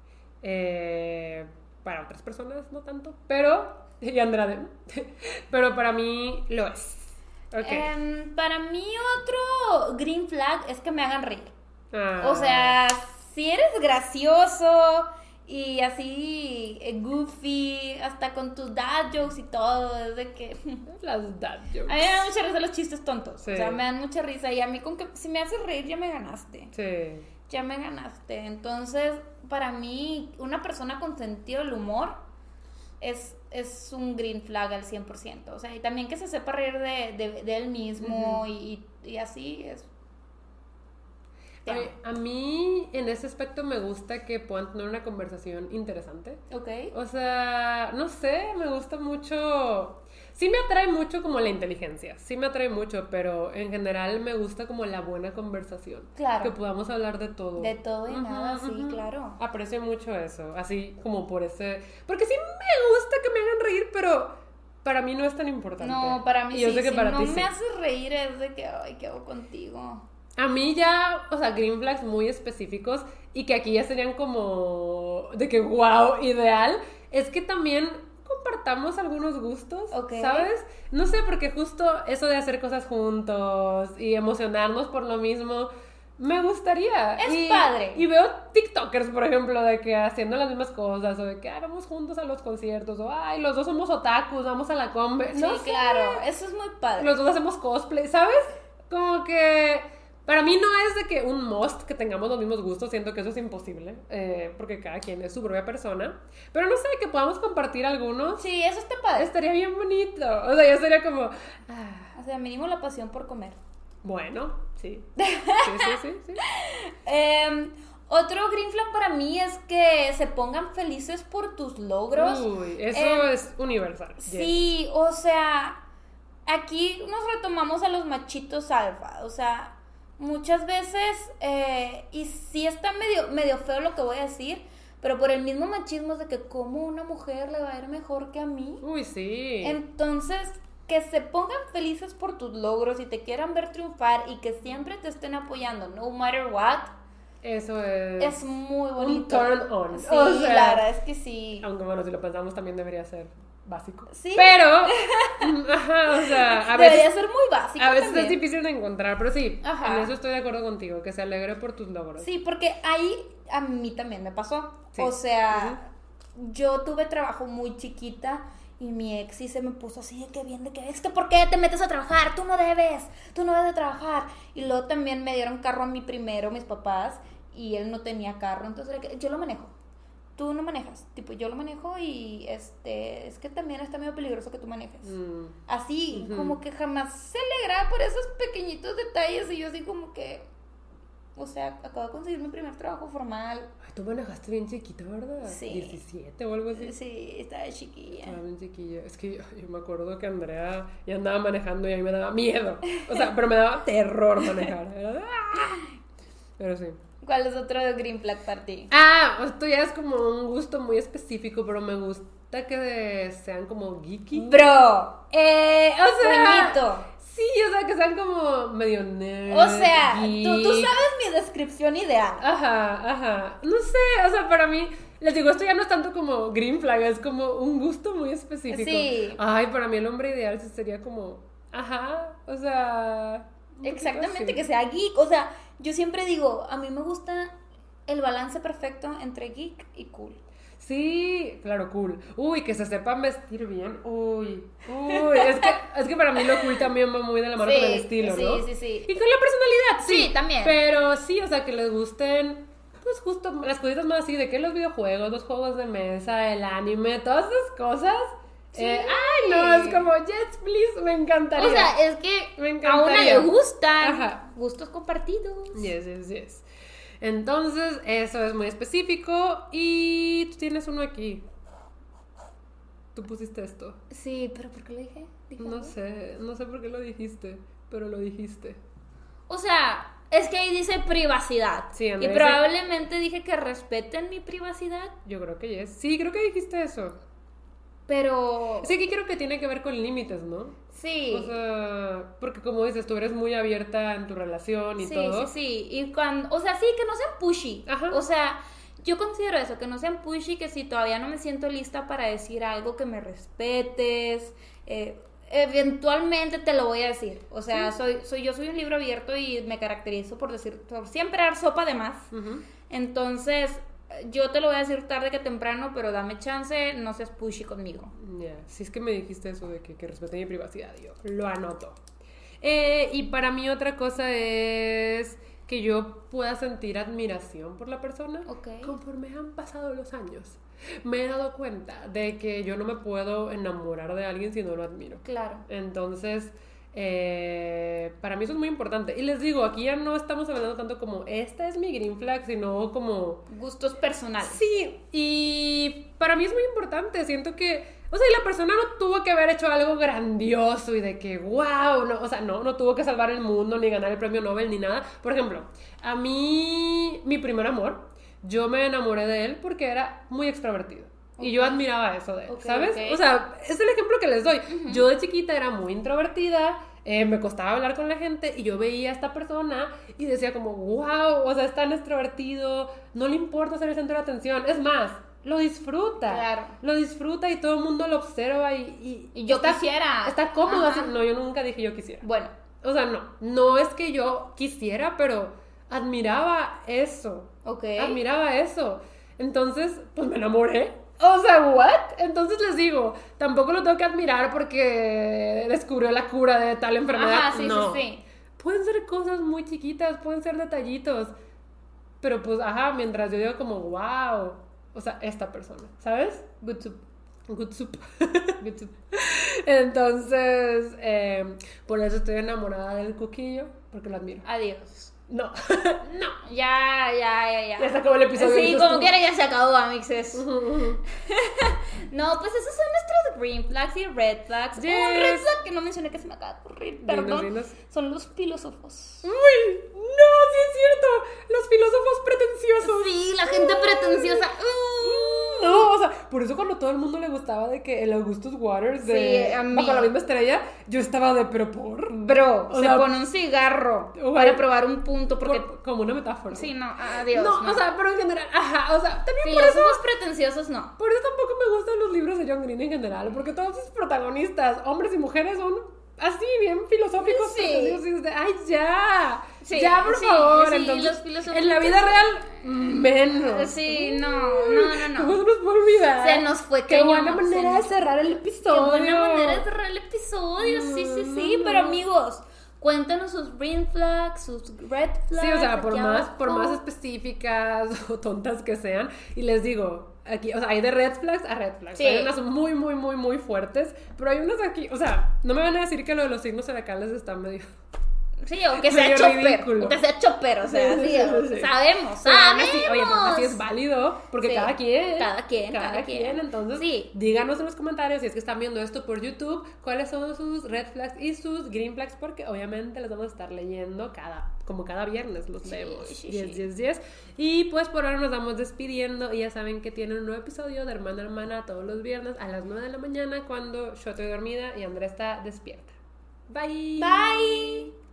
Eh, para otras personas no tanto, pero, (laughs) y Andrade, (laughs) pero para mí lo es. Ok. Em, para mí otro green flag es que me hagan reír. Ah. O sea, si eres gracioso y así eh, goofy, hasta con tus dad jokes y todo, es de que... (laughs) Las dad jokes. A mí me dan mucha risa los chistes tontos. Sí. O sea, me dan mucha risa. Y a mí con que si me haces reír ya me ganaste. Sí. Ya me ganaste. Entonces, para mí, una persona con sentido del humor es, es un green flag al 100%. O sea, y también que se sepa reír de, de- de él mismo y, y así es. Te A mí, en ese aspecto, me gusta que puedan tener una conversación interesante. Ok. O sea, no sé, me gusta mucho. Sí me atrae mucho como la inteligencia, sí me atrae mucho, pero en general me gusta como la buena conversación. Claro. Que podamos hablar de todo. De todo y nada, sí, claro. Aprecio mucho eso, así como por ese... Porque sí me gusta que me hagan reír, pero para mí no es tan importante. No, para mí Y yo sí. sé que si para no ti me sí. haces reír es de que, ay, ¿qué hago contigo? A mí ya, o sea, green flags muy específicos y que aquí ya serían como de que wow, ideal, es que también compartamos algunos gustos, Ok. ¿sabes? No sé, porque justo eso de hacer cosas juntos y emocionarnos por lo mismo, me gustaría. Es Y- padre. Y veo TikTokers, por ejemplo, de que haciendo las mismas cosas, o de que "Ay, vamos juntos a los conciertos, o ay, los dos somos otakus, vamos a la combe. Sí, No sé. claro, eso es muy padre. Los dos hacemos cosplay, ¿sabes? Como que para mí no es de que un must que tengamos los mismos gustos, siento que eso es imposible, eh, porque cada quien es su propia persona. Pero no sé, que podamos compartir algunos, Sí, eso está padre. estaría bien bonito. O sea, ya sería como, ah, O sea, mínimo la pasión por comer. bueno, sí. (laughs) Sí, sí, sí, sí. Em, otro green flag para mí es que se pongan felices por tus logros. Uy, eso Em, es universal. yes. Sí, o sea, aquí nos retomamos a los machitos alfa, o sea, muchas veces, eh, y sí está medio, medio feo lo que voy a decir, pero por el mismo machismo es de que como una mujer le va a ir mejor que a mí. Uy, sí. Entonces, que se pongan felices por tus logros y te quieran ver triunfar y que siempre te estén apoyando, no matter what, Eso es... es muy un bonito. turn on. Sí, o sea, la verdad es que sí. Aunque bueno, si lo pensamos también debería ser básico. Sí. Pero, (laughs) o sea, a Debería veces... ser muy básico. A veces también. es difícil de encontrar, pero sí, Ajá. en eso estoy de acuerdo contigo, que se alegre por tus logros. Sí, porque ahí a mí también me pasó. Sí. O sea, yo tuve trabajo muy chiquita y mi ex sí se me puso así de que bien, de que es que ¿por qué te metes a trabajar? Tú no debes, tú no debes de trabajar. Y luego también me dieron carro a mí primero, mis papás, y él no tenía carro, entonces era que yo lo manejo. Tú no manejas, tipo yo lo manejo y este es que también está medio peligroso que tú manejes. Mm, Así, como que jamás se alegraba por esos pequeñitos detalles y yo así como que, o sea, acabo de conseguir mi primer trabajo formal. Ay, tú manejaste bien chiquita, ¿verdad? Sí. 17 o algo así. Sí, estaba chiquilla. Estaba bien chiquilla. Es que yo, yo me acuerdo que Andrea ya andaba manejando y a mí me daba miedo. O sea, pero me daba terror manejar. "Ah". (laughs) Pero sí. ¿Cuál es otro green flag para ti? Ah, esto ya es como un gusto muy específico, pero me gusta que de- sean como geeky. Bro, eh, O sea, puñito. Sí, o sea, que sean como medio nerd. O sea, tú, tú sabes mi descripción ideal. Ajá, ajá. No sé, o sea, para mí, les digo, esto ya no es tanto como green flag, es como un gusto muy específico. Sí. Ay, para mí el hombre ideal sería como, ajá, o sea. Exactamente, que sea geek. O sea, yo siempre digo, a mí me gusta el balance perfecto entre geek y cool. Sí, claro, cool. Uy, que se sepan vestir bien. Uy, uy. Es que, es que para mí lo cool también va muy de la mano con el estilo, sí, ¿no? sí, sí. Y con la personalidad, sí. Sí, también. Pero sí, o sea, que les gusten, pues justo las cositas más así, de que los videojuegos, los juegos de mesa, el anime, todas esas cosas. Sí. eh, ay, no, es como, yes, please, me encantaría. O sea, es que Me a una le gustan Ajá. gustos compartidos. Yes, yes, yes. Entonces, eso es muy específico. Y tú tienes uno aquí. Tú pusiste esto. Sí, pero ¿por qué lo dije? ¿Dije No sé, no sé por qué lo dijiste, pero lo dijiste. O sea, es que ahí dice privacidad. Sí, y probablemente dije que respeten mi privacidad, Yo creo que yes. Sí, creo que dijiste eso. Pero Sí, que creo que tiene que ver con límites, ¿no? sí. O sea, porque como dices, tú eres muy abierta en tu relación y sí, todo. sí, sí. Y cuando, o sea, sí, que no sean pushy. Ajá. O sea, yo considero eso, que no sean pushy, que si todavía no me siento lista para decir algo, que me respetes. eh, eventualmente te lo voy a decir. O sea, soy, soy, yo soy un libro abierto y me caracterizo por decir, por siempre dar sopa de más. Ujú. Entonces, yo te lo voy a decir tarde que temprano, pero dame chance, no seas pushy conmigo. Ya, si es que me dijiste eso de que, que respete mi privacidad, yo lo anoto. Eh, y para mí otra cosa es que yo pueda sentir admiración por la persona Ok. conforme han pasado los años. Me he dado cuenta de que yo no me puedo enamorar de alguien si no lo admiro. Claro. Entonces, eh, para mí eso es muy importante. Y les digo, aquí ya no estamos hablando tanto como esta es mi green flag, sino como Gustos personales. Sí, y para mí es muy importante. Siento que, o sea, la persona no tuvo que haber hecho algo grandioso y de que, wow, no, o sea, no, no tuvo que salvar el mundo ni ganar el premio Nobel ni nada. Por ejemplo, a mí, mi primer amor, yo me enamoré de él porque era muy extrovertido. Y yo admiraba eso de él, ¿sabes? ok. O sea, es el ejemplo que les doy. Yo de chiquita era muy introvertida, eh, me costaba hablar con la gente y yo veía a esta persona y decía como, wow, o sea, es tan extrovertido, no le importa ser el centro de atención. Es más, lo disfruta. Claro. Lo disfruta y todo el mundo lo observa y... Y yo está, quisiera. Está cómodo así. No, yo nunca dije yo quisiera. Bueno, O sea, no, no es que yo quisiera, pero admiraba eso. ok. Admiraba eso. Entonces, pues me enamoré. O sea, ¿what? Entonces les digo, tampoco lo tengo que admirar porque descubrió la cura de tal enfermedad. Ajá, sí, no. sí, sí. Pueden ser cosas muy chiquitas, pueden ser detallitos. Pero pues, ajá, mientras yo digo como, wow. O sea, esta persona, ¿sabes? Good soup. Good soup. (laughs) Good soup. Entonces, eh, por eso estoy enamorada del coquillo, porque lo admiro. Adiós. No, no. Ya, ya, ya, ya. Ya se acabó el episodio. Sí, como quiera ya se acabó, amixes. (laughs) No, pues esos son nuestros green flags y red flags. Un Yes. red flag que no mencioné que se me acaba de ocurrir, perdón. dinos. Son los filósofos. Uy, no, sí es cierto. Los filósofos pretenciosos. Sí, la gente pretenciosa. No, o sea, por eso cuando todo el mundo le gustaba de que el Augustus Waters de Sí, a mí. Bajo la misma estrella, yo estaba de pero por, Bro, O se sea, pone un cigarro para probar un punto porque... por- como una metáfora. Sí, no, adiós. no, no. o sea, pero en general, ajá, o sea, también por eso Filósofos pretenciosos no. por eso tampoco me gustan los libros de John Green en general, porque todos sus protagonistas, hombres y mujeres, son así, bien filosóficos. Sí. es de, ay, ya, Sí, ya, por sí, favor. sí, Entonces, los en la vida real, menos. Sí, no, no, no, no. ¿Cómo se nos puede olvidar? Se nos fue Qué buena manera de cerrar el Qué episodio. buena manera de cerrar el episodio. Sí, sí, sí. Pero amigos, cuéntanos sus green flags, sus red flags. Sí, o sea, por más, abajo. por más específicas o tontas que sean. Y les digo, aquí, o sea, hay de red flags a red flags. Sí. Hay unas muy, muy, muy, muy fuertes. Pero hay unas aquí, o sea, no me van a decir que lo de los signos zodiacales está medio. Sí, o que sea chopper. ridículo. O que sea chopper, o sea, Sí, sí, sí, sabemos, Pero sabemos. así, oye, pero así es válido, porque cada quien. Cada quien, Cada, cada quien. quien. Entonces, Sí. díganos en los comentarios si es que están viendo esto por YouTube, cuáles son sus red flags y sus green flags, porque obviamente los vamos a estar leyendo cada, como cada viernes los leemos. sí, 10, sí. 10, 10. Y pues por ahora nos vamos despidiendo. Y ya saben que tienen un nuevo episodio de Hermana Hermana todos los viernes a las 9 de la mañana cuando yo estoy dormida y Andrea está despierta. Bye. Bye.